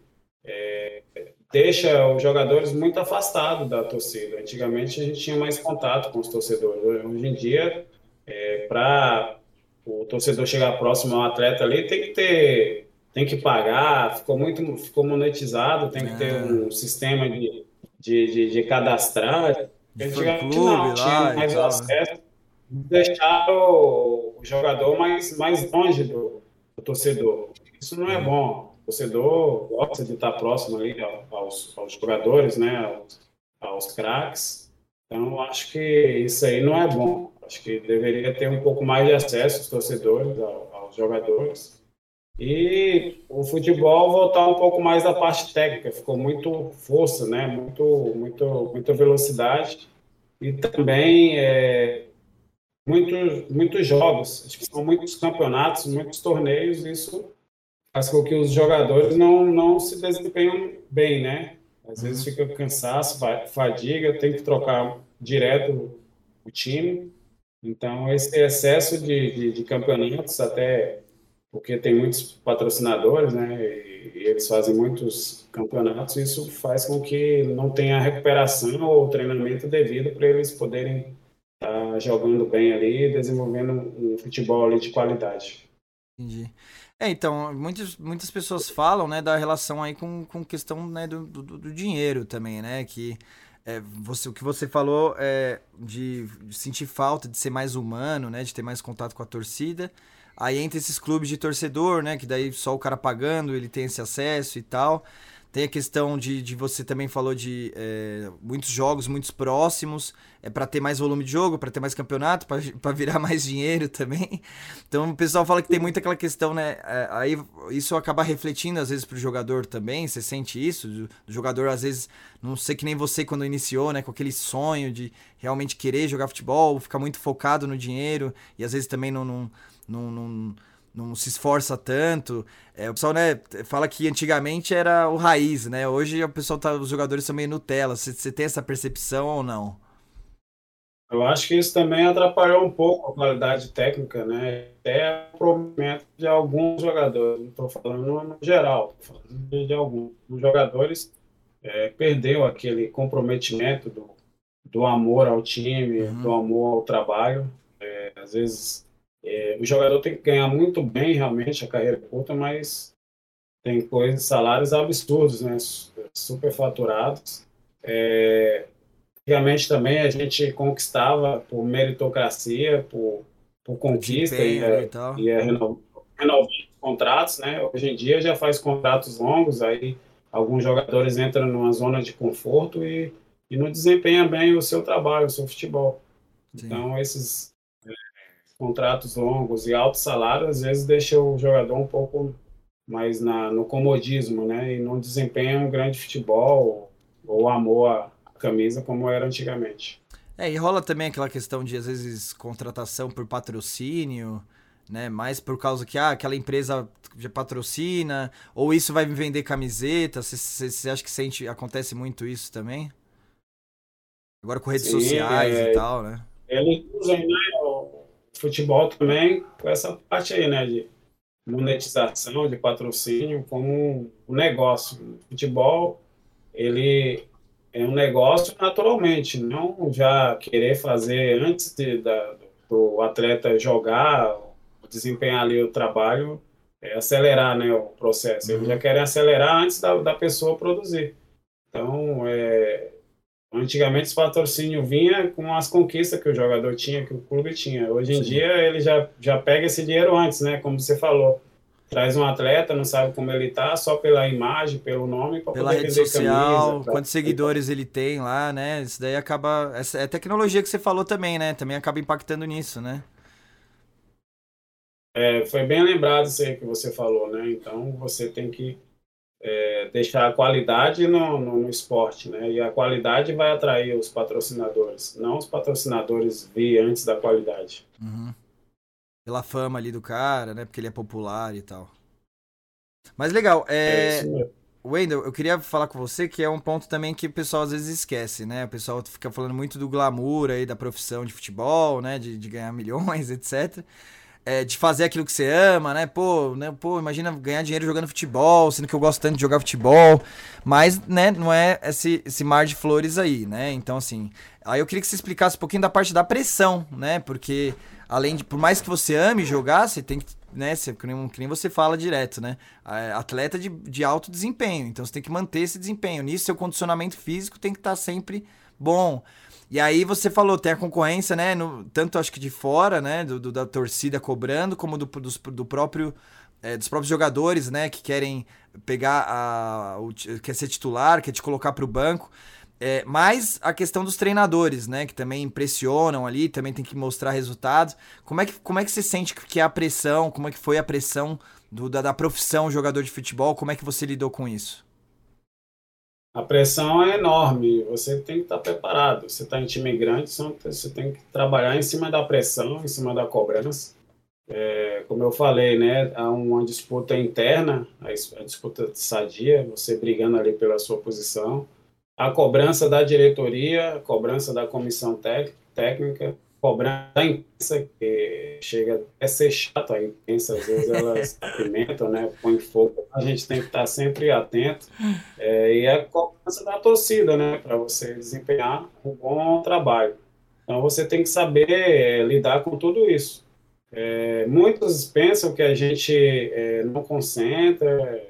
deixa os jogadores muito afastados da torcida. Antigamente a gente tinha mais contato com os torcedores. Hoje em dia, é, para o torcedor chegar próximo ao atleta ali, tem que ter, tem que pagar. Ficou muito, ficou monetizado. Tem que ter é. um sistema de, de, de, de cadastrar. Antigamente não, tinha mais né? acesso. Deixar o, o jogador mais, mais longe do, do torcedor. Isso não é bom torcedor gosta de estar próximo ali aos, aos jogadores, né, aos, aos craques. Então, acho que isso aí não é bom. Acho que deveria ter um pouco mais de acesso os torcedores aos jogadores. E o futebol voltar um pouco mais da parte técnica. Ficou muito força, né? Muito, muito, muita velocidade e também é, muitos, muitos jogos. Acho que são muitos campeonatos, muitos torneios. Isso faz com que os jogadores não, não se desempenham bem, né? Às vezes uhum. fica cansaço, fadiga, tem que trocar direto o time. Então, esse excesso de, de, de campeonatos, até porque tem muitos patrocinadores, né? E, e, eles fazem muitos campeonatos, isso faz com que não tenha recuperação ou treinamento devido para eles poderem estar tá jogando bem ali, desenvolvendo um futebol ali de qualidade. Entendi. É, então, muitas, muitas pessoas falam, né, da relação aí com, com questão, né, do, do, do dinheiro também, né, que é, você, o que você falou é de, de, sentir falta, de ser mais humano, né, de ter mais contato com a torcida, aí entra esses clubes de torcedor, né, que daí só o cara pagando, ele tem esse acesso e tal, tem a questão de, de você também falou de é, muitos jogos, muitos próximos, é para ter mais volume de jogo, para ter mais campeonato, para (laughs) virar mais dinheiro também. Então o pessoal fala que tem muito aquela questão, né? É, aí isso acaba refletindo às vezes pro jogador também. Você sente isso? Do, jogador às vezes, não sei que nem você quando iniciou, né? Com aquele sonho de realmente querer jogar futebol, ficar muito focado no dinheiro e às vezes também não, não, não, não não se esforça tanto. É, o pessoal né, fala que antigamente era o raiz, né? Hoje o pessoal tá, os jogadores são meio Nutella. Você tem essa percepção ou não? Eu acho que isso também atrapalhou um pouco a qualidade técnica, né? Até o comprometimento de alguns jogadores. Não estou falando no geral, estou falando de, de alguns. Os jogadores é, perdeu aquele comprometimento do, do amor ao time, uhum. do amor ao trabalho. É, às vezes é, o jogador tem que ganhar muito bem realmente a carreira curta, mas tem coisas, salários absurdos, né? Super faturados. É, antigamente também a gente conquistava por meritocracia, por, por conquista e, e, e é renovar contratos, né? Hoje em dia já faz contratos longos, aí alguns jogadores entram numa zona de conforto e, e não desempenham bem o seu trabalho, o seu futebol. Sim. Então, esses contratos longos e altos salários, às vezes deixa o jogador um pouco mais na, no comodismo, né? E não desempenha um grande futebol ou, ou amor à camisa como era antigamente. É, e rola também aquela questão de, às vezes, contratação por patrocínio, né? Mais por causa que, ah, aquela empresa já patrocina, ou isso vai me vender camiseta. Você acha que sente, acontece muito isso também? Agora com redes Sim, sociais é, e tal, né? Eles usam, né? Futebol também com essa parte aí, né, de monetização, de patrocínio como um negócio. O futebol, ele é um negócio naturalmente, não já querer fazer antes de, da, do atleta jogar, desempenhar ali o trabalho, é acelerar né, o processo. Eles já uhum. querem acelerar antes da, da pessoa produzir. Então, é, Antigamente, esse patrocínio vinha com as conquistas que o jogador tinha, que o clube tinha. Hoje em Sim. dia, ele já, já pega esse dinheiro antes, né? Como você falou. Traz um atleta, não sabe como ele tá, só pela imagem, pelo nome, pela rede social, camisa, quantos seguidores ele tem lá, né? Isso daí acaba. Essa é tecnologia que você falou também, né? Também acaba impactando nisso, né? É, foi bem lembrado isso aí que você falou, né? Então você tem que é, deixar a qualidade no, no, no, esporte, né? E a qualidade vai atrair os patrocinadores, não os patrocinadores vir antes da qualidade. Uhum. Pela fama ali do cara, né? Porque ele é popular e tal. Mas legal, é... é Wendel, eu queria falar com você que é um ponto também que o pessoal às vezes esquece, né? O pessoal fica falando muito do glamour aí da profissão de futebol, né? De, de ganhar (laughs) milhões, etc. é, de fazer aquilo que você ama, né? Pô, né? Pô, imagina ganhar dinheiro jogando futebol, sendo que eu gosto tanto de jogar futebol. Mas, né, não é esse, esse mar de flores aí, né? Então, assim, aí eu queria que você explicasse um pouquinho da parte da pressão, né? Porque, além de, por mais que você ame jogar, você tem que, né? Que, nem, que nem você fala direto, né? Atleta de, de alto desempenho. Então, você tem que manter esse desempenho. Nisso, seu condicionamento físico tem que estar tá sempre bom. E aí você falou, tem a concorrência, né? No, tanto acho que de fora, né? Do, do da torcida cobrando, como do, do, do próprio. É, dos próprios jogadores, né? Que querem pegar a. O, quer ser titular, quer te colocar para o banco. É, mais a questão dos treinadores, né? Que também impressionam ali, também tem que mostrar resultados. Como é que, como é que você sente que é a pressão? Como é que foi a pressão do, da, da profissão jogador de futebol? Como é que você lidou com isso? A pressão é enorme, você tem que estar preparado. Você está em time grande, você tem que trabalhar em cima da pressão, em cima da cobrança. É, como eu falei, né, há uma disputa interna, a disputa sadia, você brigando ali pela sua posição. A cobrança da diretoria, a cobrança da comissão técnica, cobrança da imprensa, que chega a ser chato, a imprensa às vezes elas (laughs) apimentam, né, põe fogo. A gente tem que estar sempre atento. É, e a cobrança da torcida, né, para você desempenhar um bom trabalho. Então você tem que saber é, lidar com tudo isso. É, muitos pensam que a gente é, não concentra,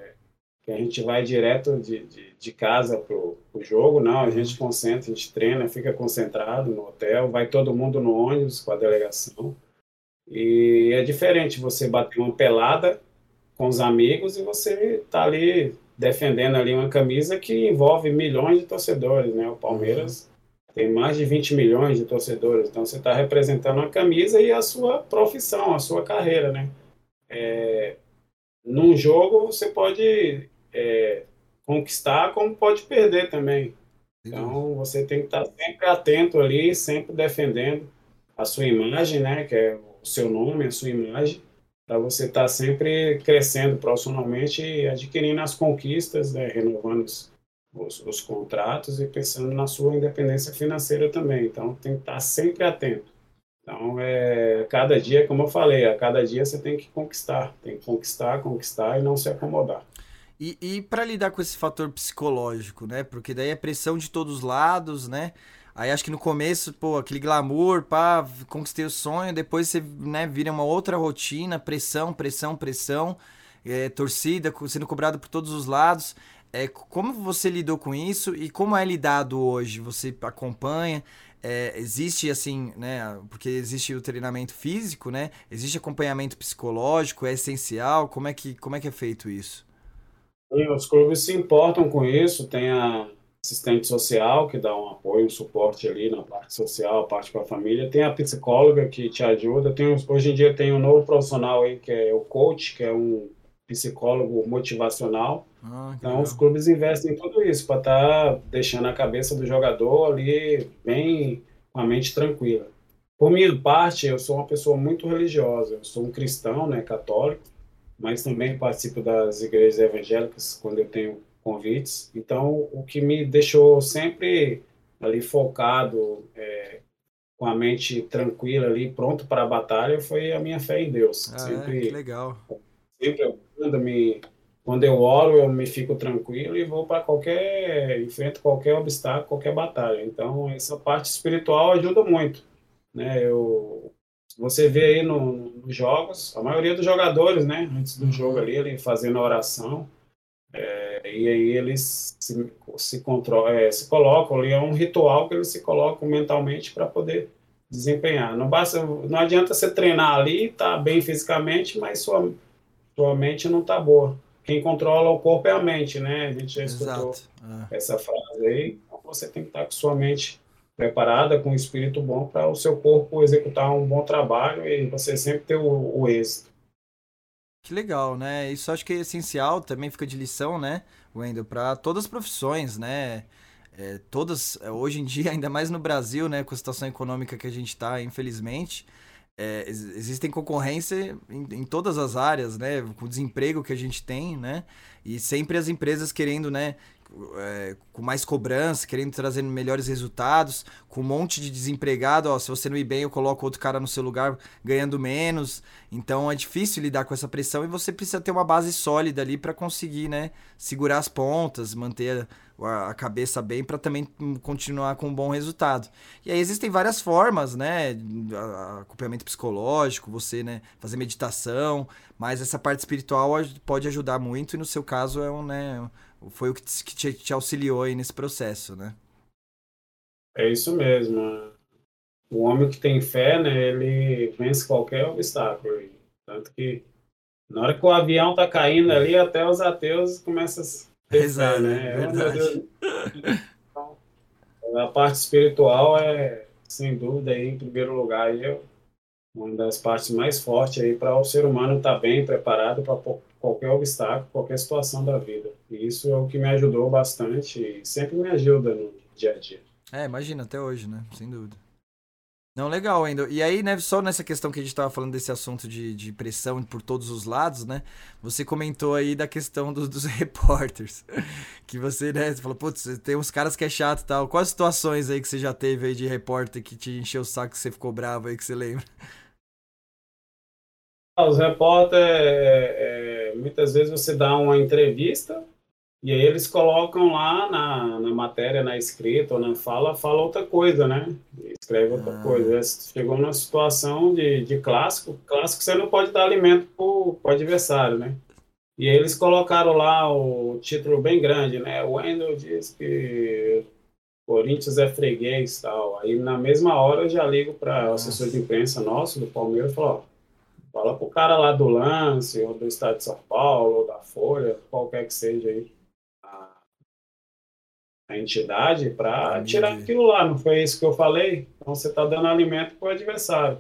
que a gente vai direto de, de, de casa pro, pro jogo, não, a gente concentra, a gente treina, fica concentrado no hotel, vai todo mundo no ônibus com a delegação, e é diferente você bater uma pelada com os amigos e você tá ali defendendo ali uma camisa que envolve milhões de torcedores, né, o Palmeiras tem mais de 20 milhões de torcedores, então você está representando a camisa e a sua profissão, a sua carreira, né, é, num jogo você pode é, conquistar, como pode perder também. Então você tem que estar sempre atento ali, sempre defendendo a sua imagem, né, que é o seu nome, a sua imagem, para você estar sempre crescendo profissionalmente e adquirindo as conquistas, né, renovando os, os, os, contratos e pensando na sua independência financeira também. Então tem que estar sempre atento. Então, é, cada dia, como eu falei, a cada dia você tem que conquistar, tem que conquistar, conquistar e não se acomodar. E, e para lidar com esse fator psicológico, né? Porque daí é pressão de todos os lados, né? Aí acho que no começo, pô, aquele glamour, pá, conquistei o sonho, depois você, né, vira uma outra rotina, pressão, pressão, pressão, é, torcida sendo cobrado por todos os lados. É, como você lidou com isso e como é lidado hoje? Você acompanha? É, existe assim, né? Porque existe o treinamento físico, né? Existe acompanhamento psicológico, é essencial. Como é que, como é, que é feito isso? Os clubes se importam com isso, tem a assistente social que dá um apoio, um suporte ali na parte social, parte para a família, tem a psicóloga que te ajuda, tem hoje em dia tem um novo profissional aí que é o coach, que é um psicólogo motivacional. Ah, então legal. os clubes investem em tudo isso para estar tá deixando a cabeça do jogador ali bem com a mente tranquila. Por minha parte, eu sou uma pessoa muito religiosa, eu sou um cristão, né, católico mas também participo das igrejas evangélicas quando eu tenho convites. Então, o que me deixou sempre ali focado, é, com a mente tranquila ali, pronto para a batalha, foi a minha fé em Deus. Ah, sempre, é, legal. Sempre eu, quando, me, quando eu oro, eu me fico tranquilo e vou para qualquer, enfrento qualquer obstáculo, qualquer batalha. Então, essa parte espiritual ajuda muito. Né? Eu você vê aí no, nos jogos, a maioria dos jogadores, né, antes do jogo ali, ele fazendo oração, é, e aí eles se, se, controlam, é, se colocam ali, é um ritual que eles se colocam mentalmente para poder desempenhar. Não, basta, não adianta você treinar ali, tá bem fisicamente, mas sua, sua mente não tá boa. Quem controla o corpo é a mente, né? A gente já escutou é. essa frase aí. Então você tem que estar tá com sua mente preparada, com um espírito bom para o seu corpo executar um bom trabalho e você sempre ter o, o êxito. Que legal, né? Isso acho que é essencial, também fica de lição, né, Wendel, para todas as profissões, né? É, todas, é, hoje em dia, (laughs) ainda mais no Brasil, né, com a situação econômica que a gente está, infelizmente, é, existem concorrência em, em, todas as áreas, né? Com o desemprego que a gente tem, né? E sempre as empresas querendo, né? É, com mais cobrança, querendo trazer melhores resultados, com um monte de desempregado, ó, se você não ir bem, eu coloco outro cara no seu lugar ganhando menos. Então é difícil lidar com essa pressão e você precisa ter uma base sólida ali para conseguir, né, segurar as pontas, manter a cabeça bem para também continuar com um bom resultado. E aí existem várias formas, né? Acompanhamento psicológico, você, né, fazer meditação, mas essa parte espiritual pode ajudar muito e no seu caso é um, né, foi o que te, te auxiliou aí nesse processo, né? É isso mesmo. O homem que tem fé, né, ele vence qualquer obstáculo. Tanto que na hora que o avião tá caindo ali, até os ateus começam a ter Exato, né? É verdade. Então, a parte espiritual é, sem dúvida, aí, em primeiro lugar, aí, é uma das partes mais fortes aí para o ser humano estar tá bem preparado para qualquer obstáculo, qualquer situação da vida. E isso é o que me ajudou bastante e sempre me ajuda no dia a dia. É, imagina, até hoje, né? Sem dúvida. Não, legal ainda. E aí, né, só nessa questão que a gente estava falando desse assunto de, de pressão por todos os lados, né? Você comentou aí da questão do, dos (laughs) repórteres. Que você, né, você falou, putz, tem uns caras que é chato e tal. Quais situações aí que você já teve aí de repórter que te encheu o saco, que você ficou bravo aí, que você lembra? Ah, os repórteres, é, é, muitas vezes você dá uma entrevista e aí eles colocam lá na, na matéria, na escrita ou na fala, fala outra coisa, né? Escreve outra ah. coisa. Chegou numa situação de, de clássico. Clássico você não pode dar alimento para o adversário, né? E eles colocaram lá o título bem grande, né? O Wendel diz que Corinthians é freguês tal. Aí na mesma hora eu já ligo para o assessor de imprensa nosso do Palmeiras e falo, ó, fala pro cara lá do lance, ou do Estado de São Paulo, ou da Folha, qualquer que seja aí a entidade para tirar aquilo lá. Não foi isso que eu falei? Então você está dando alimento para o adversário.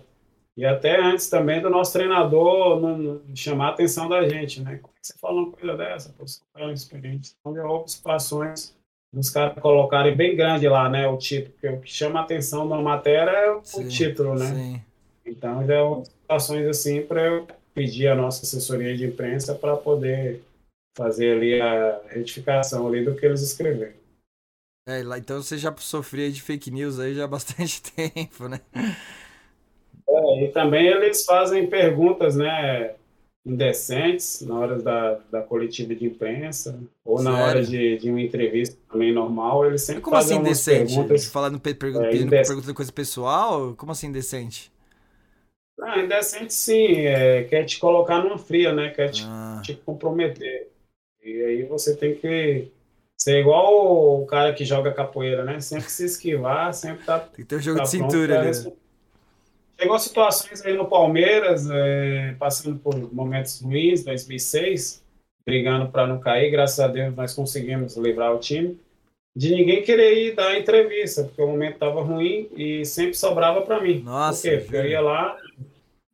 E até antes também do nosso treinador não, chamar a atenção da gente, né? Como é que você fala uma coisa dessa? Pô, você é experiente. Então já houve situações dos caras colocarem bem grande lá, né? O título, porque o que chama a atenção da matéria é o sim, título, né? Sim. Então já houve situações assim para eu pedir a nossa assessoria de imprensa para poder fazer ali a retificação ali do que eles escreveram. É, lá então você já sofria de fake news aí já há bastante (laughs) tempo, né? É, e também eles fazem perguntas, né, indecentes na hora da, da coletiva de imprensa ou Sério? na hora de, de uma entrevista também normal, eles sempre Como fazem assim indecente? Perguntas, pergunta, é, indec... pergunta de coisa pessoal? Como assim indecente? Ah, indecente sim, é, quer te colocar numa fria, né? Quer te, ah. te comprometer. E aí você tem que ser igual o cara que joga capoeira, né? Sempre se esquivar, sempre tá. Tem que ter um jogo tá de cintura. Né? Chegou situações aí no Palmeiras, é, passando por momentos ruins, 2006, brigando para não cair. Graças a Deus nós conseguimos livrar o time. De ninguém querer ir dar entrevista, porque o momento estava ruim e sempre sobrava para mim. Nossa. Por quê? Porque eu ia lá,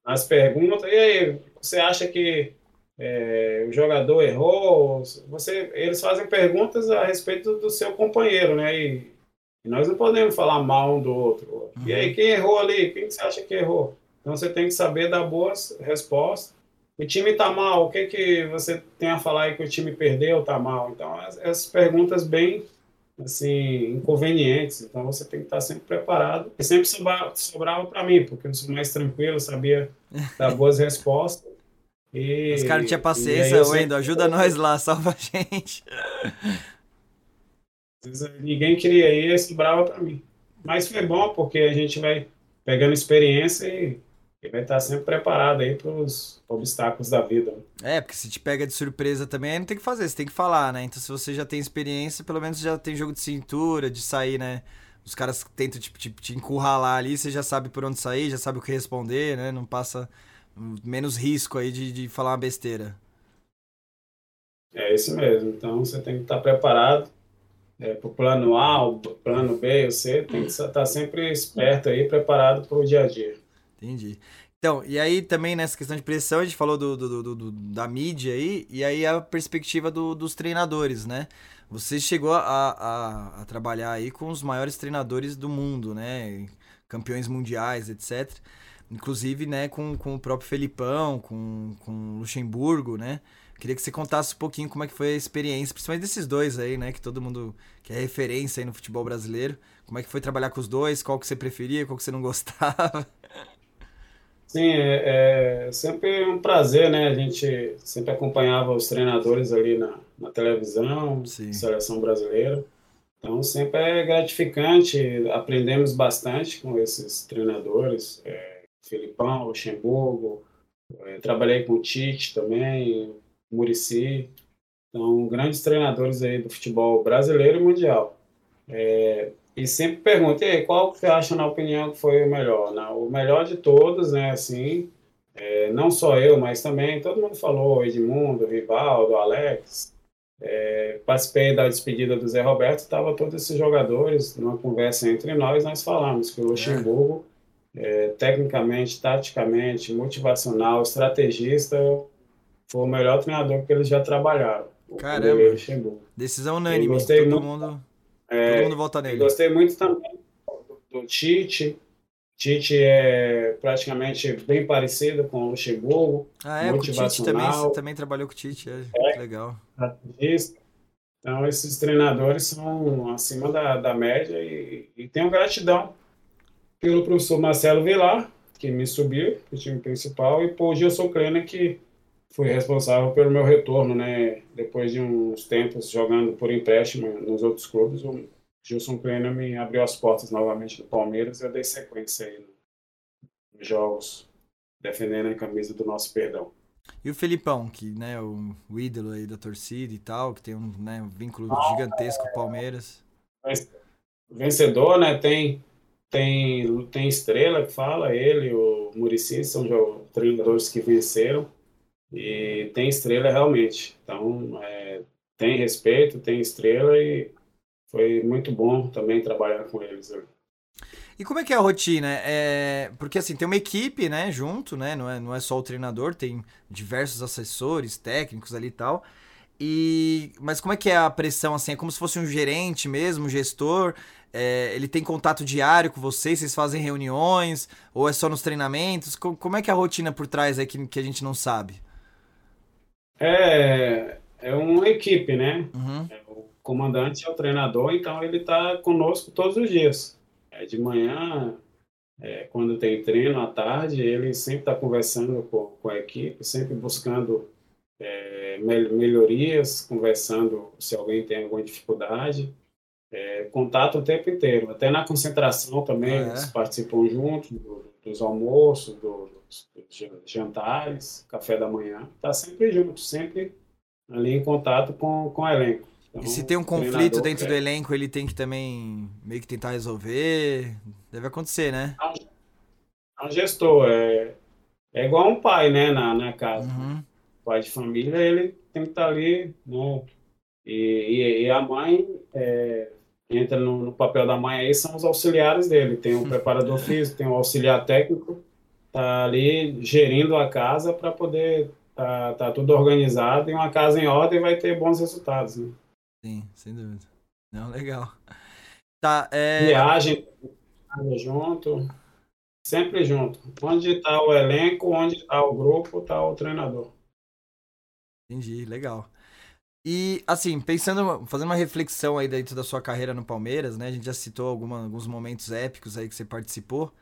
as perguntas, e aí, você acha que é, o jogador errou, você, eles fazem perguntas a respeito do seu companheiro, né? E, e nós não podemos falar mal um do outro. Uhum. E aí, uhum. quem errou ali? Quem você acha que errou? Então você tem que saber dar boas respostas. O time tá mal, o que que você tem a falar aí que o time perdeu, tá mal? Então, essas perguntas bem assim, inconvenientes. Então você tem que estar sempre preparado. E sempre sobrava para mim, porque eu sou mais tranquilo, sabia dar (laughs) boas respostas. E, Os caras tinham paciência, Wendel, ajuda nós lá, salva a gente. Ninguém queria ir, esse brava para mim. Mas foi bom, porque a gente vai pegando experiência e, e vai estar sempre preparado aí para os obstáculos da vida. É, porque se te pega de surpresa também, aí não tem que fazer, você tem que falar, né? Então se você já tem experiência, pelo menos já tem jogo de cintura, de sair, né? Os caras tentam te, te, te encurralar ali, você já sabe por onde sair, já sabe o que responder, né? Não passa menos risco aí de, de falar uma besteira. É isso mesmo. Então você tem que estar preparado é, para o plano A, o plano B, o C, tem que estar sempre esperto aí, preparado para o dia a dia. Entendi. Então, e aí também nessa questão de pressão, a gente falou do, do, do, do da mídia aí, e aí a perspectiva dos treinadores, né? Você chegou a, a, a, trabalhar aí com os maiores treinadores do mundo, né? Campeões mundiais, etc inclusive, né, com, com o próprio Felipão, com, com Luxemburgo, né, Queria que você contasse um pouquinho como é que foi a experiência, principalmente desses dois aí, né? Que todo mundo que é referência aí no futebol brasileiro. Como é que foi trabalhar com os dois? Qual que você preferia, qual que você não gostava? (laughs) Sim, é, é sempre um prazer, né? A gente sempre acompanhava os treinadores ali na, na televisão, Sim. seleção brasileira. Então sempre é gratificante, aprendemos bastante com esses treinadores, é, Filipão, Luxemburgo, é, trabalhei com o Tite também, Murici, então grandes treinadores aí do futebol brasileiro e mundial. É, e sempre pergunto, e qual você acha, na opinião, que foi o melhor? Não, o melhor de todos, né, assim, é, não só eu, mas também todo mundo falou, Edmundo, Rivaldo, Alex, é, participei da despedida do Zé Roberto, estava todos esses jogadores, numa conversa entre nós, nós falamos que o Luxemburgo, é, tecnicamente, taticamente, motivacional, estrategista, foi o melhor treinador que eles já trabalharam. Caramba, decisão unânime, todo mundo... É, Todo mundo volta nele. Gostei muito também do, Tite. Tite é praticamente bem parecido com o Luxemburgo. Ah, é, o Tite também, você também trabalhou com o Tite, é, é legal. Então, esses treinadores são acima da, da média e, e tenho gratidão pelo professor Marcelo Vilar, que me subiu para o time principal, e por Gilson Kleiner, que foi responsável pelo meu retorno, né? Depois de uns tempos jogando por empréstimo nos outros clubes, o Gilson Kleiner me abriu as portas novamente do Palmeiras e eu dei sequência aí nos jogos, defendendo a camisa do nosso perdão. E o Felipão, que né, o, o ídolo aí da torcida e tal, que tem um, né, um vínculo ah, gigantesco com o Palmeiras. Vencedor, né? Tem, tem, tem estrela que fala, ele, o Murici, são treinadores que venceram. E tem estrela realmente. Então, é, tem respeito, tem estrela e foi muito bom também trabalhar com eles. E como é que é a rotina? É, porque assim, tem uma equipe, né, junto, né? Não é, não é só o treinador, tem diversos assessores, técnicos ali e tal. E, mas como é que é a pressão, assim? É como se fosse um gerente mesmo, um gestor? É, ele tem contato diário com vocês? Vocês fazem reuniões? Ou é só nos treinamentos? Como, como é que é a rotina por trás aí que, que a gente não sabe? É, é uma equipe, né? Uhum. É, o comandante é o treinador, então ele está conosco todos os dias. É, de manhã, é, quando tem treino à tarde, ele sempre está conversando com, com, a equipe, sempre buscando é, melhorias, conversando se alguém tem alguma dificuldade. É, contato o tempo inteiro, até na concentração também, ah, eles participam juntos do, dos almoços, do, jantares, café da manhã, está sempre junto, sempre ali em contato com, com o elenco. Então, e se tem um conflito dentro do elenco, ele tem que também meio que tentar resolver? Deve acontecer, né? É um gestor, é, é igual um pai, né, na, na casa. Uhum. pai de família, ele tem que estar tá ali, né? E, e, e a mãe é, entra no, no, papel da mãe aí, são os auxiliares dele. Tem o preparador físico, tem o auxiliar técnico, tá ali gerindo a casa para poder tá, tá tudo organizado e uma casa em ordem vai ter bons resultados, né? Sim, sem dúvida. Não, legal. Tá, é... Viagem junto, sempre junto. Onde está o elenco, onde está o grupo, está o treinador. Entendi, legal. E, assim, pensando, fazendo uma reflexão aí dentro da sua carreira no Palmeiras, né? A gente já citou alguma, alguns momentos épicos aí que você participou.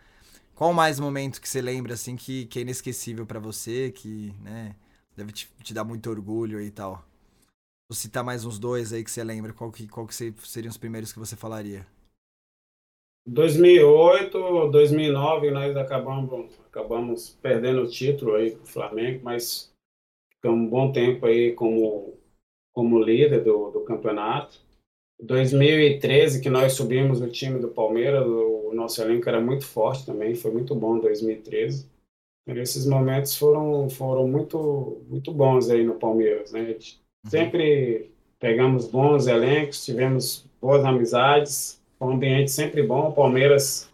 Qual mais momento que você lembra, assim, que, que é inesquecível para você, que, né, deve te, te, dar muito orgulho e tal? Vou citar mais uns dois aí que você lembra, qual que, qual que seriam os primeiros que você falaria? 2008, 2009, nós acabamos, acabamos perdendo o título aí pro Flamengo, mas ficamos um bom tempo aí como, como líder do, do campeonato. 2013, que nós subimos o time do Palmeiras, o nosso elenco era muito forte também, foi muito bom 2013. E esses momentos foram, foram muito, muito bons aí no Palmeiras, né? Uhum. Sempre pegamos bons elencos, tivemos boas amizades, um ambiente sempre bom. O Palmeiras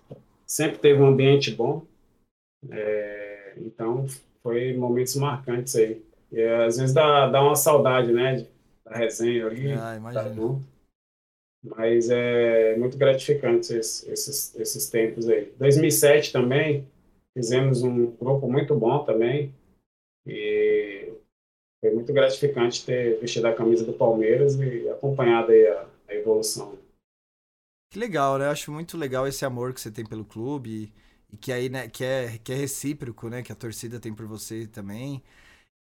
sempre teve um ambiente bom. É, então, foi momentos marcantes aí. E às vezes dá, dá uma saudade, né? Da resenha ali. Ah, imagina. Mas é muito gratificante esses, esses, esses tempos aí. 2007 também, fizemos um grupo muito bom também. E foi muito gratificante ter vestido a camisa do Palmeiras e acompanhado aí a, a evolução. Que legal, né? Eu acho muito legal esse amor que você tem pelo clube e, e que aí, né, que é, que é recíproco, né? Que a torcida tem por você também.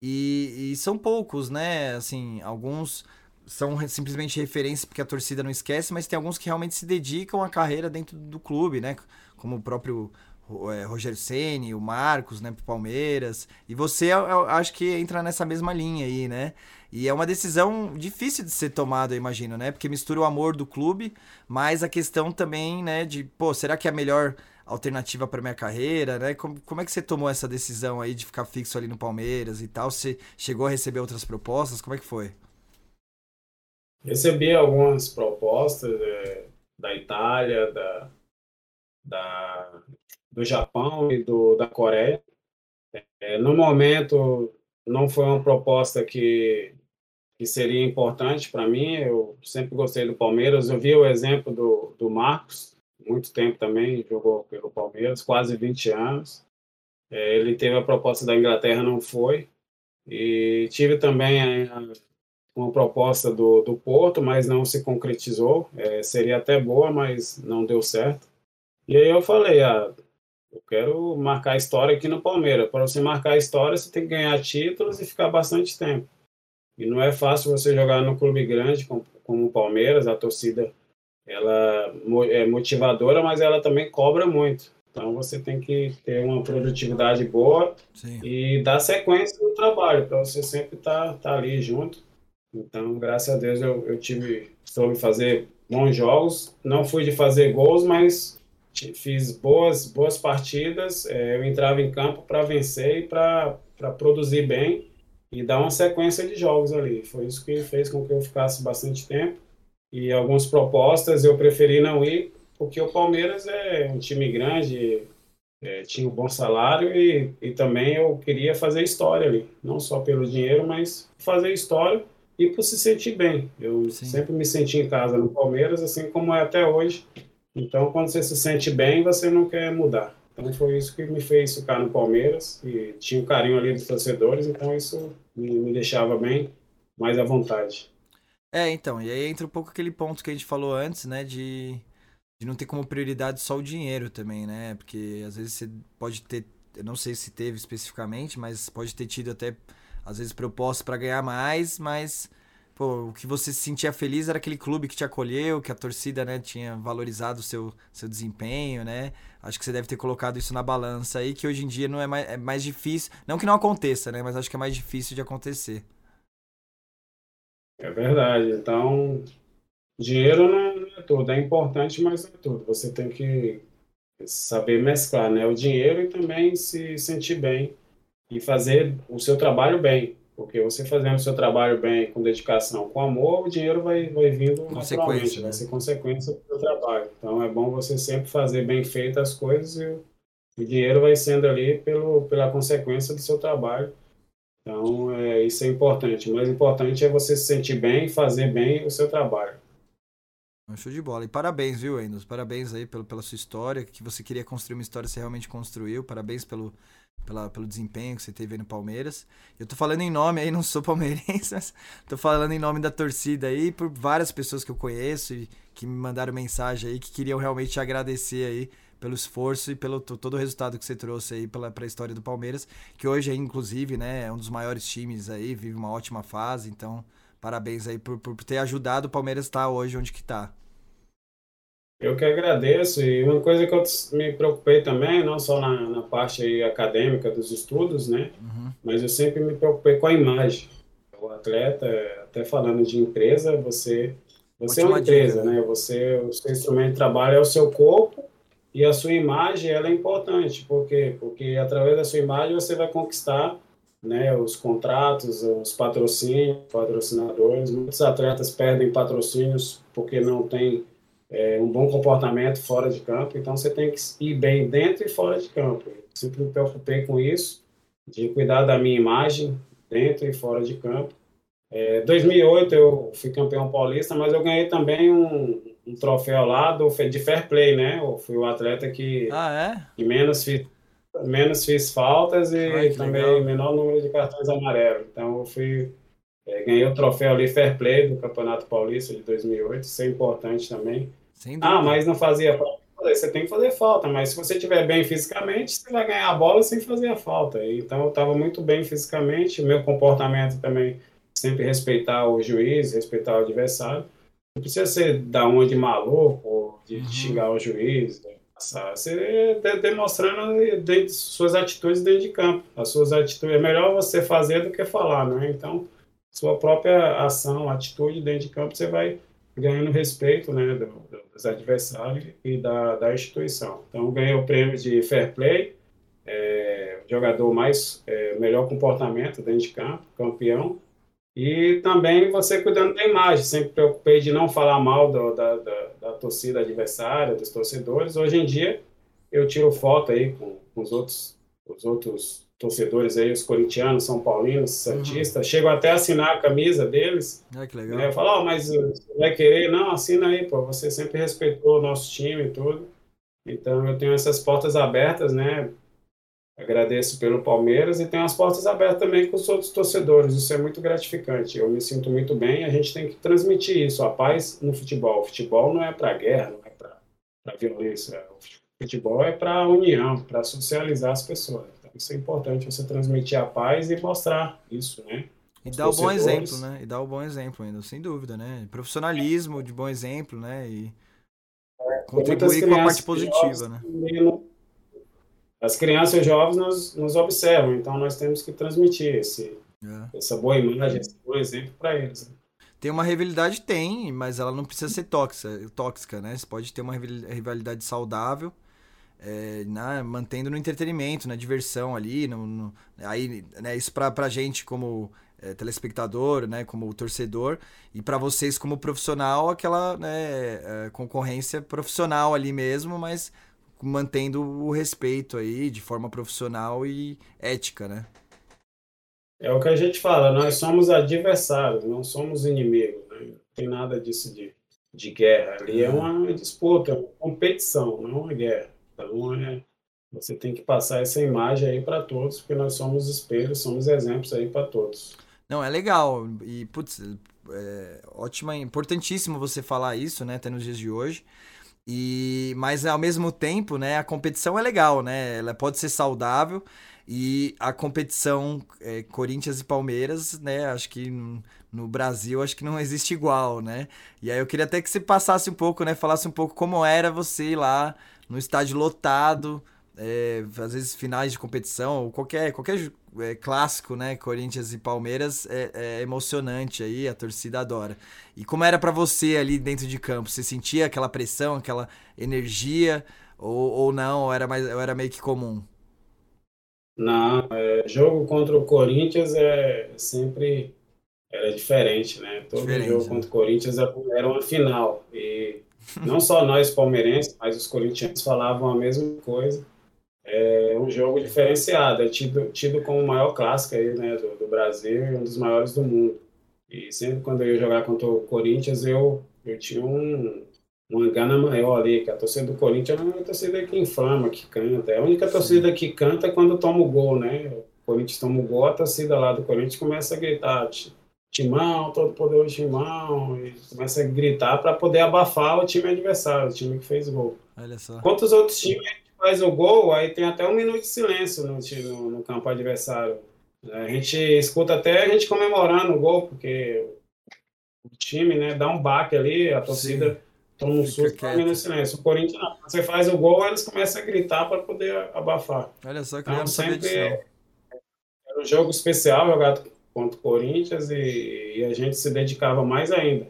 E, e são poucos, né? Assim, alguns são simplesmente referência porque a torcida não esquece, mas tem alguns que realmente se dedicam à carreira dentro do clube, né? Como o próprio é, Roger Ceni, o Marcos, né, pro Palmeiras. E você, eu, acho que entra nessa mesma linha aí, né? E é uma decisão difícil de ser tomada, eu imagino, né? Porque mistura o amor do clube, mas a questão também, né, de, pô, será que é melhor alternativa para minha carreira, né? Como, como é que você tomou essa decisão aí de ficar fixo ali no Palmeiras e tal? Você chegou a receber outras propostas? Como é que foi? Recebi algumas propostas é, da Itália, da, da, do Japão e do, da Coreia. É, no momento, não foi uma proposta que, que seria importante para mim. Eu sempre gostei do Palmeiras. Eu vi o exemplo do, do Marcos, muito tempo também, jogou pelo Palmeiras, quase 20 anos. É, ele teve a proposta da Inglaterra, não foi. E tive também a, uma proposta do, do Porto, mas não se concretizou. É, seria até boa, mas não deu certo. E aí eu falei, ah, eu quero marcar a história aqui no Palmeiras. Para você marcar a história, você tem que ganhar títulos e ficar bastante tempo. E não é fácil você jogar no clube grande como, como o Palmeiras, a torcida ela é motivadora, mas ela também cobra muito. Então você tem que ter uma produtividade boa Sim. e dar sequência no trabalho, para você sempre estar tá, tá ali junto. Então, graças a Deus, eu, eu tive, soube fazer bons jogos. Não fui de fazer gols, mas fiz boas, boas partidas. É, eu entrava em campo para vencer e para produzir bem e dar uma sequência de jogos ali. Foi isso que fez com que eu ficasse bastante tempo. E algumas propostas eu preferi não ir, porque o Palmeiras é um time grande, é, tinha um bom salário e, e também eu queria fazer história ali. Não só pelo dinheiro, mas fazer história e por se sentir bem. Eu Sim. sempre me senti em casa no Palmeiras, assim como é até hoje. Então, quando você se sente bem, você não quer mudar. Então, foi isso que me fez ficar no Palmeiras e tinha o carinho ali dos torcedores, então isso me, me deixava bem, mais à vontade. É, então, e aí entra um pouco aquele ponto que a gente falou antes, né, de, de não ter como prioridade só o dinheiro também, né, porque às vezes você pode ter, eu não sei se teve especificamente, mas pode ter tido até às vezes propostas para ganhar mais, mas pô, o que você se sentia feliz era aquele clube que te acolheu, que a torcida, né, tinha valorizado o seu, seu desempenho, né? Acho que você deve ter colocado isso na balança aí, que hoje em dia não é mais, é mais difícil. Não que não aconteça, né? Mas acho que é mais difícil de acontecer. É verdade. Então, dinheiro não é tudo. É importante, mas não é tudo. Você tem que saber mesclar, né? O dinheiro e também se sentir bem e fazer o seu trabalho bem. Porque você fazendo o seu trabalho bem, com dedicação, com amor, o dinheiro vai, vai vindo naturalmente, né? vai ser consequência do seu trabalho. Então é bom você sempre fazer bem feito as coisas e o, dinheiro vai sendo ali pelo, pela consequência do seu trabalho. Então isso é importante. O mais importante é você se sentir bem e fazer bem o seu trabalho. Show de bola. E parabéns, viu, Endos? Parabéns aí pelo, pela sua história, que você queria construir uma história, você realmente construiu. Parabéns pelo, pela, pelo desempenho que você teve aí no Palmeiras. Eu tô falando em nome aí, não sou palmeirense, (laughs) mas tô falando em nome da torcida aí, por várias pessoas que eu conheço e que me mandaram mensagem aí, que queriam realmente agradecer aí pelo esforço e pelo todo o resultado que você trouxe aí para a história do Palmeiras, que hoje é inclusive, né, é um dos maiores times aí, vive uma ótima fase, então parabéns aí por, por ter ajudado o Palmeiras estar hoje onde que está. Eu que agradeço. E uma coisa que eu me preocupei também, não só na, na parte acadêmica dos estudos, né? Uhum. Mas eu sempre me preocupei com a imagem. O atleta, até falando de empresa, você, você é uma empresa, dica, né? né? Você, o seu instrumento de trabalho é o seu corpo e a sua imagem ela é importante. Por quê? Porque através da sua imagem você vai conquistar né, os contratos, os patrocínios, patrocinadores. Muitos atletas perdem patrocínios porque não tem é, um bom comportamento fora de campo, então você tem que ir bem dentro e fora de campo. Eu sempre me preocupei com isso, de cuidar da minha imagem dentro e fora de campo. É, 2008 eu fui campeão paulista, mas eu ganhei também um, um troféu lá do, de fair play, né? Eu fui o atleta que, ah, é? que menos fiz menos fiz faltas e Ai, também legal. menor número de cartões amarelos. Então eu fui é, ganhei o troféu ali Fair Play do Campeonato Paulista de 2008, isso é importante também. Ah, mas não fazia falta. Você tem que fazer falta, mas se você estiver bem fisicamente, você vai ganhar a bola sem fazer a falta. Então eu estava muito bem fisicamente, meu comportamento também sempre respeitar o juiz, respeitar o adversário. Não precisa ser da uma de maluco, de uhum. xingar o juiz, né? Você tá demonstrando dentro, suas atitudes dentro de campo. As suas atitudes é melhor você fazer do que falar, né? Então, sua própria ação, atitude dentro de campo, você vai ganhando respeito, né, do, dos adversários e da, da instituição. Então, ganhei o prêmio de fair play, é, jogador mais é, melhor comportamento dentro de campo, campeão. E também você cuidando da imagem, sempre preocupei de não falar mal do, da, da, da, torcida adversária, dos torcedores. Hoje em dia, eu tiro foto aí com, com os outros, os outros torcedores aí, os corintianos, são paulinos, santistas. Uhum. Chego até a assinar a camisa deles. Ah, que legal. Né? Eu falo, oh, mas você vai querer? Não, assina aí, pô. Você sempre respeitou o nosso time e tudo. Então, eu tenho essas portas abertas, né? Agradeço pelo Palmeiras e tenho as portas abertas também com os outros torcedores. Isso é muito gratificante. Eu me sinto muito bem. A gente tem que transmitir isso, a paz no futebol. O futebol não é para guerra, não é para violência. O futebol é para união, para socializar as pessoas. Então, isso é importante, você transmitir a paz e mostrar isso, né? E dar o bom exemplo, né? E dar o bom exemplo ainda, sem dúvida, né? Profissionalismo de bom exemplo, né? E é, contribuir com a parte positiva, né? As crianças e os jovens nos, nos observam, então nós temos que transmitir esse, é. essa boa imagem, esse bom exemplo para eles. Né? Tem uma rivalidade? Tem, mas ela não precisa ser tóxica, tóxica né? Você pode ter uma rivalidade saudável, é, na, mantendo no entretenimento, na diversão ali, no, no aí, né, isso pra, pra gente como é, telespectador, né, como torcedor, e para vocês como profissional, aquela né, é, concorrência profissional ali mesmo, mas mantendo o respeito aí de forma profissional e ética, né? É o que a gente fala, nós somos adversários, não somos inimigos, né? não tem nada disso de, de guerra. Ali é uma disputa, é uma competição, não uma guerra. Então, é, você tem que passar essa imagem aí para todos, porque nós somos espelhos, somos exemplos aí para todos. Não, é legal. E, putz, é ótima, importantíssimo você falar isso, né, até nos dias de hoje. E, mas ao mesmo tempo, né, a competição é legal, né? Ela pode ser saudável e a competição é, Corinthians e Palmeiras, né? Acho que no, Brasil acho que não existe igual, né? E aí eu queria até que você passasse um pouco, né? Falasse um pouco como era você ir lá no estádio lotado, é, às vezes finais de competição, ou qualquer, qualquer é, clássico, né? Corinthians e Palmeiras é, é, emocionante aí, a torcida adora. E como era para você ali dentro de campo? Você sentia aquela pressão, aquela energia, ou, ou não? Ou era, mais, ou era meio que comum? Não, é, jogo contra o Corinthians é sempre era diferente, né? Todo diferente, jogo né? contra o Corinthians era uma final. E (laughs) não só nós palmeirenses, mas os corintianos falavam a mesma coisa é um jogo diferenciado, é tido, tido como o maior clássico aí, né, do, do, Brasil e um dos maiores do mundo. E sempre quando eu ia jogar contra o Corinthians, eu, eu tinha um, uma gana maior ali, que a torcida do Corinthians é uma torcida que inflama, que canta. É a única torcida que canta é quando toma o gol, né? O Corinthians toma o gol, a torcida lá do Corinthians começa a gritar Timão, todo poderoso Timão, e começa a gritar para poder abafar o time adversário, o time que fez gol. Olha só. Quanto os outros times faz o gol, aí tem até um minuto de silêncio no, no, no campo adversário. A gente escuta até a gente comemorando o gol, porque o time né, dá um baque ali, a torcida Sim. toma um susto e minuto de silêncio. O Corinthians não. Você faz o gol, eles começam a gritar para poder abafar. Olha só que então, sempre era um jogo especial jogado contra o Corinthians e, e a gente se dedicava mais ainda.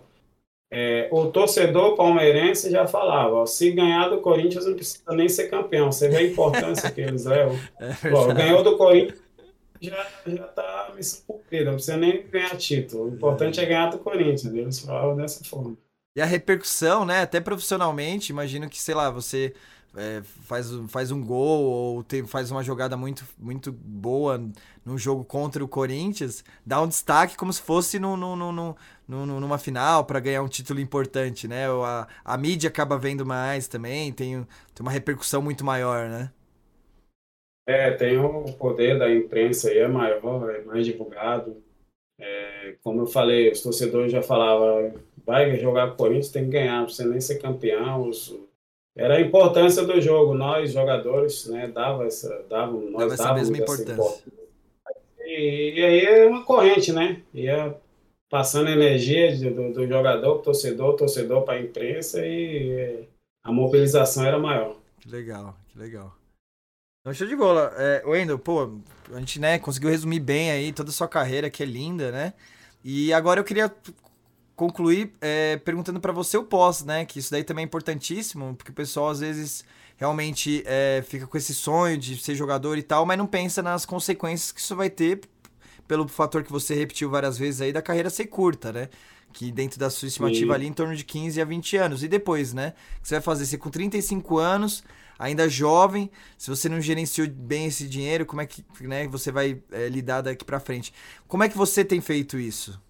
É, o torcedor palmeirense já falava: ó, se ganhar do Corinthians não precisa nem ser campeão. Você vê a importância que eles levam. É Bom, (laughs) ganhou do Corinthians, já está missão cumprida, não precisa nem ganhar título. O importante é, é ganhar do Corinthians. Eles falavam dessa forma. E a repercussão, né? Até profissionalmente, imagino que, sei lá, você é, faz, faz um gol ou tem, faz uma jogada muito, muito boa num jogo contra o Corinthians, dá um destaque como se fosse no, no, no, no, numa final para ganhar um título importante, né? A, a mídia acaba vendo mais também, tem, tem uma repercussão muito maior, né? É, tem o poder da imprensa aí, é maior, é mais divulgado. É, como eu falei, os torcedores já falavam, vai jogar o Corinthians, tem que ganhar, precisa nem ser campeão. Era a importância do jogo, nós jogadores, né, dava essa, dava, nós dava essa mesma importância. importância. E, e, aí é uma corrente, né? Ia passando energia do, do jogador, torcedor, torcedor para a imprensa e a mobilização era maior. Que legal, que legal. Então, show de bola. É, Wendel, pô, a gente né, conseguiu resumir bem aí toda a sua carreira, que é linda, né? E agora eu queria concluir é, perguntando para você o pós, né? Que isso daí também é importantíssimo, porque o pessoal às vezes realmente é, fica com esse sonho de ser jogador e tal, mas não pensa nas consequências que isso vai ter pelo fator que você repetiu várias vezes aí da carreira ser curta, né? Que dentro da sua estimativa Sim. ali em torno de 15 a 20 anos. E depois, né? Que você vai fazer? Você com 35 anos, ainda jovem, se você não gerenciou bem esse dinheiro, como é que né, você vai é, lidar daqui para frente? Como é que você tem feito isso?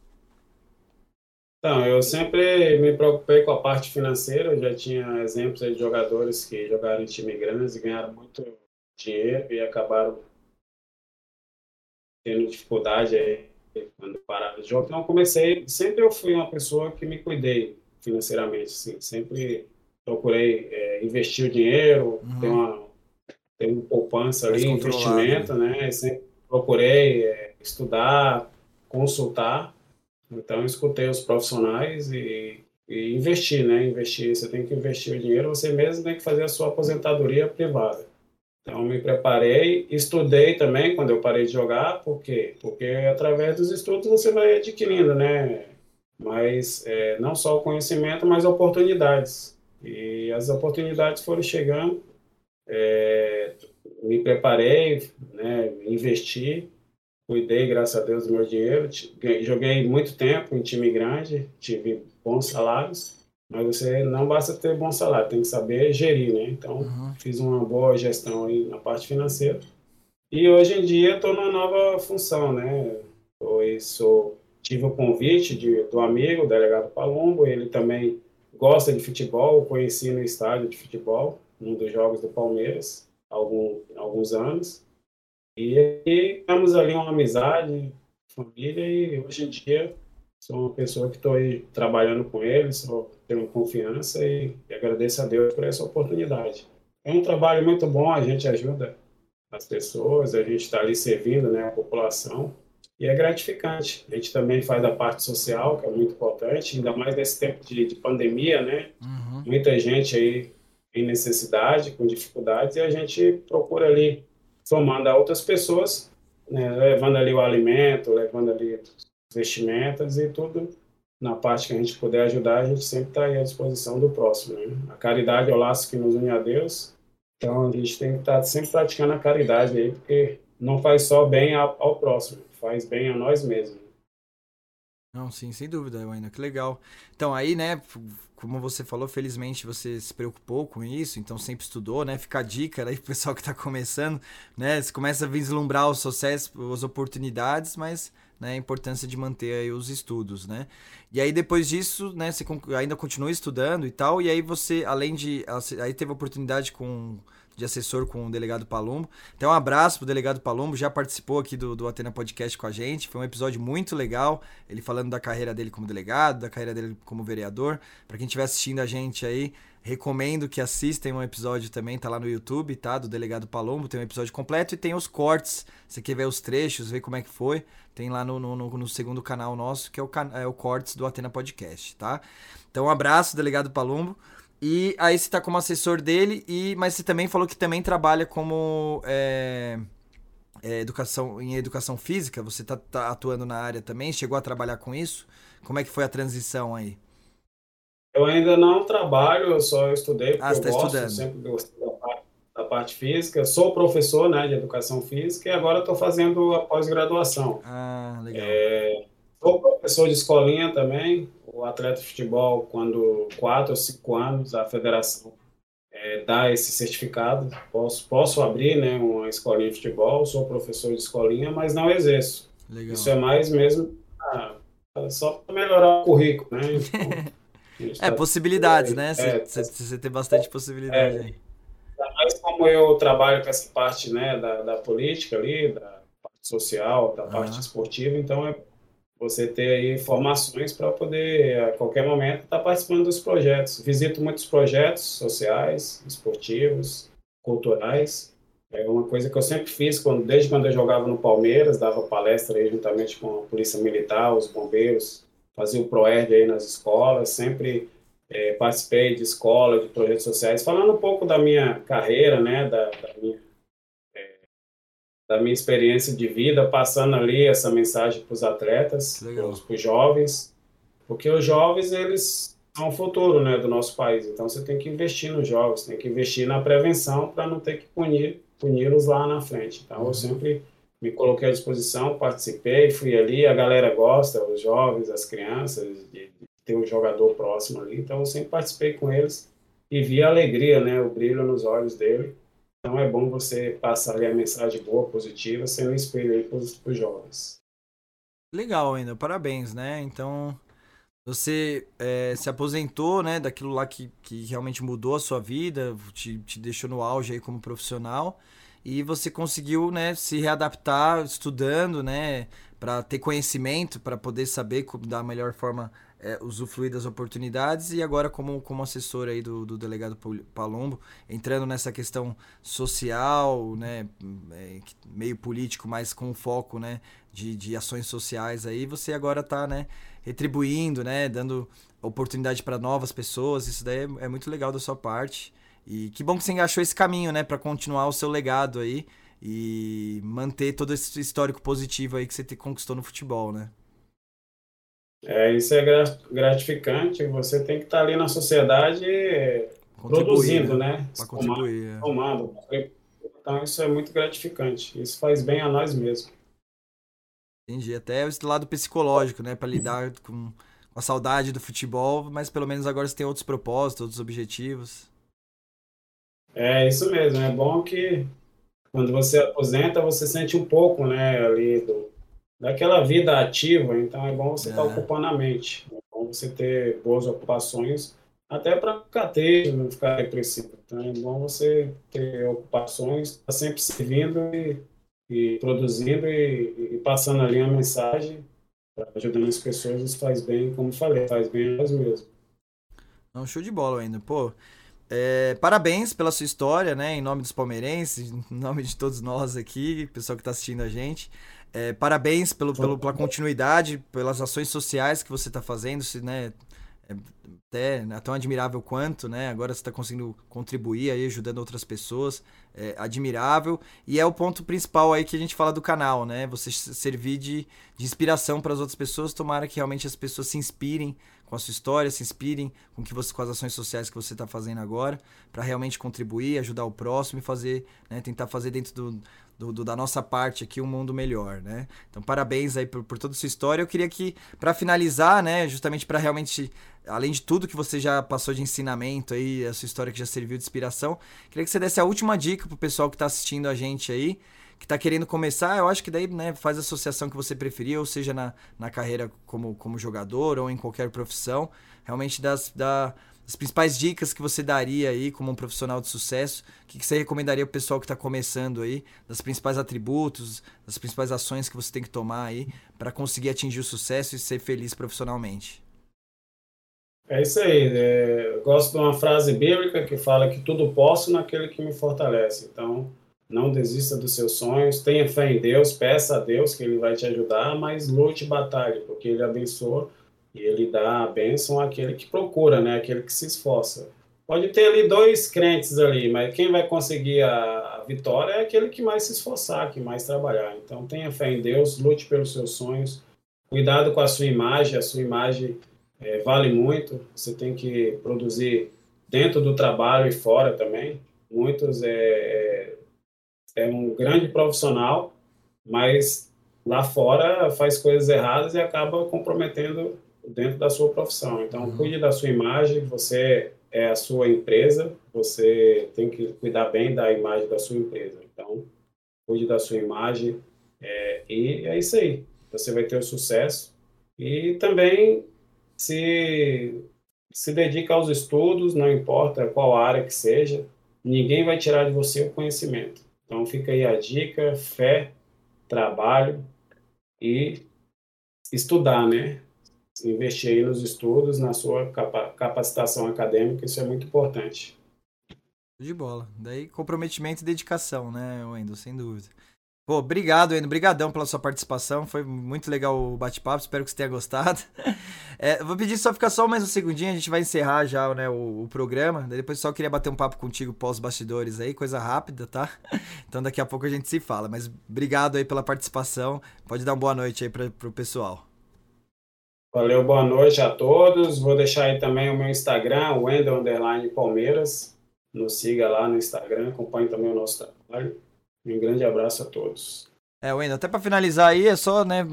Então, eu sempre me preocupei com a parte financeira, eu já tinha exemplos de jogadores que jogaram em time grandes e ganharam muito dinheiro e acabaram tendo dificuldade aí quando pararam de jogo. Então, eu comecei, sempre eu fui uma pessoa que me cuidei financeiramente, assim, sempre procurei é, investir o dinheiro, uhum. ter uma ter uma poupança ali, investimento, né? Sempre procurei é, estudar, consultar. Então, escutei os profissionais e, e investir, né? Investir, você tem que investir o dinheiro, você mesmo tem que fazer a sua aposentadoria privada. Então, me preparei, estudei também quando eu parei de jogar, por quê? Porque através dos estudos você vai adquirindo, né? Mas é, não só o conhecimento, mas oportunidades. E as oportunidades foram chegando, é, me preparei, né, investi, cuidei, graças a Deus, do meu dinheiro. Joguei muito tempo em time grande, tive bons salários, mas você não basta ter bom salário, tem que saber gerir, né? Então, uhum. fiz uma boa gestão aí na parte financeira. E hoje em dia estou numa nova função, né? Eu sou, tive o convite de, do amigo, o delegado Palombo, ele também gosta de futebol, conheci no estádio de futebol, num dos jogos do Palmeiras, algum, alguns anos. E, e temos ali uma amizade, família, e hoje em dia sou uma pessoa que estou aí trabalhando com ele, sou, tenho confiança e, e agradeço a Deus por essa oportunidade. É um trabalho muito bom, a gente ajuda as pessoas, a gente está ali servindo né, a população e é gratificante. A gente também faz a parte social, que é muito importante, ainda mais nesse tempo de, de pandemia, né? Uhum. Muita gente aí em necessidade, com dificuldades, e a gente procura ali somando a outras pessoas, né, levando ali o alimento, levando ali vestimentas e tudo na parte que a gente puder ajudar, a gente sempre está à disposição do próximo. Né? A caridade é o laço que nos une a Deus, então a gente tem que estar tá sempre praticando a caridade aí, porque não faz só bem ao próximo, faz bem a nós mesmos. Não, sim, sem dúvida, ainda que legal. Então aí, né, como você falou, felizmente você se preocupou com isso, então sempre estudou, né? Fica a dica aí pro pessoal que está começando, né? Você começa a vislumbrar o sucesso, as oportunidades, mas né, a importância de manter aí os estudos, né? E aí depois disso, né, você ainda continua estudando e tal, e aí você, além de, aí teve oportunidade com de assessor com o delegado Palumbo. Então, um abraço pro delegado Palumbo, já participou aqui do, do Atena Podcast com a gente. Foi um episódio muito legal, ele falando da carreira dele como delegado, da carreira dele como vereador. Para quem estiver assistindo a gente aí, recomendo que assistam um episódio também, tá lá no YouTube, tá? Do delegado Palumbo, tem um episódio completo e tem os cortes. Você quer ver os trechos, ver como é que foi, tem lá no, no, no segundo canal nosso, que é o, é o Cortes do Atena Podcast, tá? Então, um abraço, delegado Palumbo. E aí você tá como assessor dele, e mas você também falou que também trabalha como é, é, educação em educação física. Você tá, tá, atuando na área também? Chegou a trabalhar com isso? Como é que foi a transição aí? Eu ainda não trabalho, eu só estudei porque ah, eu tá gosto, estudando. sempre gostei da parte, da parte, física. Sou professor né, de educação física e agora estou fazendo a pós-graduação. Ah, legal. É, sou professor de escolinha também, o atleta de futebol, quando quatro ou cinco anos, a federação é, dá esse certificado. Posso, posso abrir né, uma escolinha de futebol, sou professor de escolinha, mas não exerço. Legal. Isso é mais mesmo ah, só para melhorar o currículo, né? Então, (laughs) é, possibilidades, né? Você, é, tem bastante possibilidade é, aí. Com como eu trabalho com essa parte né, da, da política ali, da parte social, da parte esportiva, então é você ter aí formações para poder, a qualquer momento, estar tá participando dos projetos. Visito muitos projetos sociais, esportivos, culturais. É uma coisa que eu sempre fiz, quando, desde quando eu jogava no Palmeiras, dava palestra aí juntamente com a Polícia Militar, os bombeiros, fazia o ProERD aí nas escolas, sempre é, participei de escola, de projetos sociais, falando um pouco da minha carreira, né, da, da minha da minha experiência de vida, passando ali essa mensagem para os atletas, para os jovens, porque os jovens eles são o futuro, né, do nosso país. Então você tem que investir nos jovens, tem que investir na prevenção para não ter que punir puni-los lá na frente. Então eu uhum. sempre me coloquei à disposição, participei, fui ali, a galera gosta, os jovens, as crianças, de ter um jogador próximo ali. Então eu sempre participei com eles e vi a alegria, né, o brilho nos olhos dele então é bom você passar ali a mensagem boa, positiva, sendo um espelho aí para os jovens. Legal ainda, parabéns, né? Então você é, se aposentou, né, daquilo lá que, que realmente mudou a sua vida, te, te deixou no auge aí como profissional e você conseguiu, né, se readaptar estudando, né, para ter conhecimento, para poder saber como da melhor forma é, usufruir das oportunidades. E agora como, como assessor aí do, do delegado Palombo, entrando nessa questão social, né, é, meio político, mas com foco, né, de, de ações sociais aí, você agora está, né, retribuindo, né, dando oportunidade para novas pessoas, isso daí é, é, muito legal da sua parte e que bom que você engaixou esse caminho, né, para continuar o seu legado aí e manter todo esse histórico positivo aí que você conquistou no futebol, né? É, isso é gratificante. Você tem que estar ali na sociedade produzindo, né? né? Para contribuir. Tomando. É. Então, isso é muito gratificante. Isso faz bem a nós mesmos. Entendi. Até o lado psicológico, né? Para lidar com a saudade do futebol, mas pelo menos agora você tem outros propósitos, outros objetivos. É isso mesmo. É bom que quando você aposenta, você sente um pouco, né, ali do, daquela vida ativa, então é bom você estar tá é. tá ocupando a mente, é bom você ter boas ocupações, até para ter, não ficar depressivo. Então é bom você ter ocupações, estar tá sempre servindo e, e produzindo e, e, passando ali a mensagem, ajudando as pessoas, isso faz bem, como falei, faz bem a nós mesmos. Não, show de bola ainda. Pô, é, parabéns pela sua história, né? Em nome dos palmeirenses, (laughs) em nome de todos nós aqui, pessoal que está assistindo a gente. É, parabéns pelo, pelo, pela continuidade, pelas ações sociais que você está fazendo, se, né, é até é tão admirável quanto, né? Agora você está conseguindo contribuir aí, ajudando outras pessoas, é admirável. E é o ponto principal aí que a gente fala do canal, né? Você servir de, de inspiração para as outras pessoas, tomara que realmente as pessoas se inspirem com a sua história, se inspirem com, que você, com as ações sociais que você está fazendo agora, para realmente contribuir, ajudar o próximo e fazer, né, tentar fazer dentro do, do, do, da nossa parte aqui um mundo melhor, né? Então, parabéns aí por, por toda a sua história. Eu queria que, para finalizar, né, justamente para realmente, além de tudo que você já passou de ensinamento aí, a sua história que já serviu de inspiração, queria que você desse a última dica pro pessoal que está assistindo a gente aí, que está querendo começar, eu acho que daí né, faz a associação que você preferir, ou seja, na, na carreira como, como jogador ou em qualquer profissão, realmente das, da, principais dicas que você daria aí como um profissional de sucesso, o que, que você recomendaria para o pessoal que está começando aí, das principais atributos, das principais ações que você tem que tomar aí para conseguir atingir o sucesso e ser feliz profissionalmente? É isso aí. É, eu gosto de uma frase bíblica que fala que tudo posso naquele que me fortalece. Então, não desista dos seus sonhos, tenha fé em Deus, peça a Deus que Ele vai te ajudar, mas lute batalhe, porque Ele abençoa e ele dá a bênção àquele que procura, né? Aquele que se esforça. Pode ter ali dois crentes ali, mas quem vai conseguir a, a vitória é aquele que mais se esforçar, que mais trabalhar. Então tenha fé em Deus, lute pelos seus sonhos, cuidado com a sua imagem, a sua imagem é, vale muito. Você tem que produzir dentro do trabalho e fora também. Muitos é, é, um grande profissional, mas lá fora faz coisas erradas e acaba comprometendo dentro da sua profissão. Então, uhum. cuide da sua imagem, você é a sua empresa, você tem que cuidar bem da imagem da sua empresa. Então, cuide da sua imagem é, e é isso aí. Você vai ter o sucesso e também se se dedica aos estudos, não importa qual área que seja. ninguém vai tirar de você o conhecimento. Então fica aí a dica, fé, trabalho e estudar, né? Investir aí nos estudos, na sua capacitação acadêmica, isso é muito importante. De bola. Daí comprometimento e dedicação, né, Wendel, sem dúvida. Pô, obrigado, Endo. Obrigadão pela sua participação. Foi muito legal o bate-papo. Espero que você tenha gostado. (laughs) É, vou pedir só ficar só mais um segundinho. A gente vai encerrar já né, o, o programa. depois só queria bater um papo contigo pós-bastidores aí, coisa rápida, tá? (laughs) Então daqui a pouco a gente se fala. Mas obrigado aí pela participação. Pode dar uma boa noite aí para o pessoal. Valeu, boa noite a todos. Vou deixar aí também o meu Instagram, Wendel Underline Palmeiras. Nos siga lá no Instagram, acompanhe também o nosso trabalho. Um grande abraço a todos. É, Wendel, até para finalizar aí, é só, né,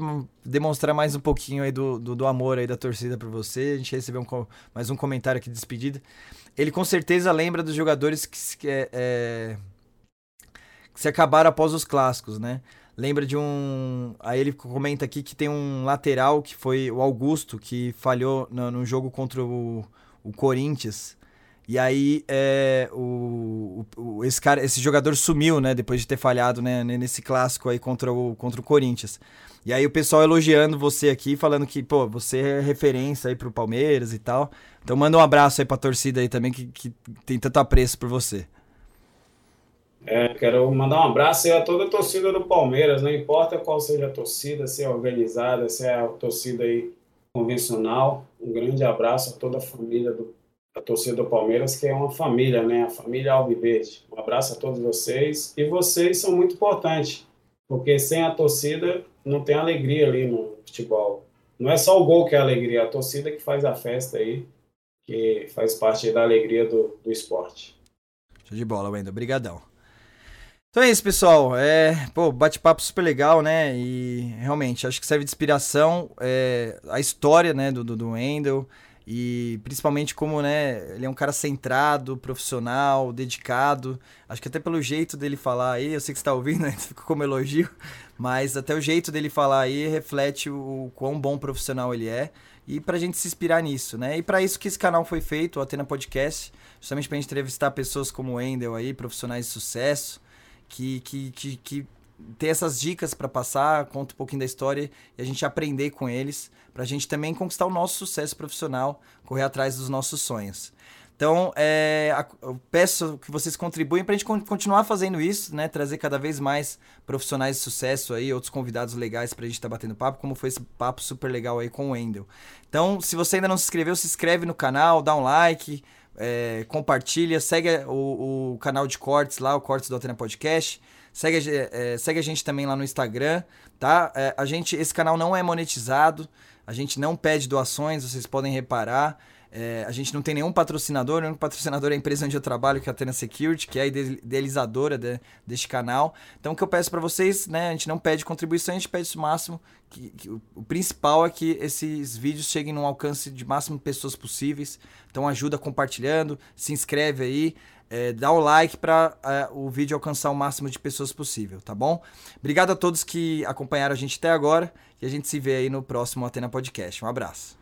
demonstrar mais um pouquinho aí do, do, do amor aí da torcida por você. A gente recebeu um, mais um comentário aqui de despedida. Ele com certeza lembra dos jogadores que, que, é, é, que se acabaram após os clássicos, né? Lembra de um. Aí ele comenta aqui que tem um lateral que foi o Augusto, que falhou no, no jogo contra o, o Corinthians. E aí é, o, o, esse, cara, esse jogador sumiu, né? Depois de ter falhado né, nesse clássico aí contra o, contra o Corinthians. E aí o pessoal elogiando você aqui, falando que, pô, você é referência aí pro Palmeiras e tal. Então manda um abraço aí pra torcida aí também, que, que tem tanto apreço por você. É, quero mandar um abraço a toda a torcida do Palmeiras, não importa qual seja a torcida, se é organizada, se é a torcida aí convencional. Um grande abraço a toda a família do a torcida do Palmeiras, que é uma família, né? A família Alviverde. Um abraço a todos vocês. E vocês são muito importantes, porque sem a torcida não tem alegria ali no futebol. Não é só o gol que é alegria, é a torcida que faz a festa aí, que faz parte da alegria do, do esporte. Show de bola, Wendel. Obrigadão. Então é isso, pessoal. É, pô, bate-papo super legal, né? E realmente, acho que serve de inspiração é, a história, né, do, do, do Wendel. E principalmente como, né, ele é um cara centrado, profissional, dedicado. Acho que até pelo jeito dele falar aí, eu sei que você tá ouvindo, (laughs) né, ficou como elogio, mas até o jeito dele falar aí reflete o, o quão bom profissional ele é. E pra gente se inspirar nisso, né? E para isso que esse canal foi feito, o Atena Podcast, justamente pra gente entrevistar pessoas como o Endel aí, profissionais de sucesso, que, que, que, que ter essas dicas para passar, conta um pouquinho da história e a gente aprender com eles, para a gente também conquistar o nosso sucesso profissional, correr atrás dos nossos sonhos. Então, é, eu peço que vocês contribuem para a gente continuar fazendo isso, né? Trazer cada vez mais profissionais de sucesso aí, outros convidados legais para a gente estar tá batendo papo, como foi esse papo super legal aí com o Wendel. Então, se você ainda não se inscreveu, se inscreve no canal, dá um like, é, compartilha, segue o, o, canal de cortes lá, o Cortes do Atena Podcast. Segue, é, segue a gente também lá no Instagram, tá? É, a gente, esse canal não é monetizado, a gente não pede doações, vocês podem reparar. É, a gente não tem nenhum patrocinador, o único patrocinador é a empresa onde eu trabalho, que é a Atena Security, que é a idealizadora de, deste canal. Então, o que eu peço para vocês, né? A gente não pede contribuição, a gente pede o máximo. Que, que o, o, principal é que esses vídeos cheguem no alcance de máximo pessoas possíveis. Então, ajuda compartilhando, se inscreve aí. É, dá o like para é, o vídeo alcançar o máximo de pessoas possível, tá bom? Obrigado a todos que acompanharam a gente até agora e a gente se vê aí no próximo Atena Podcast. Um abraço.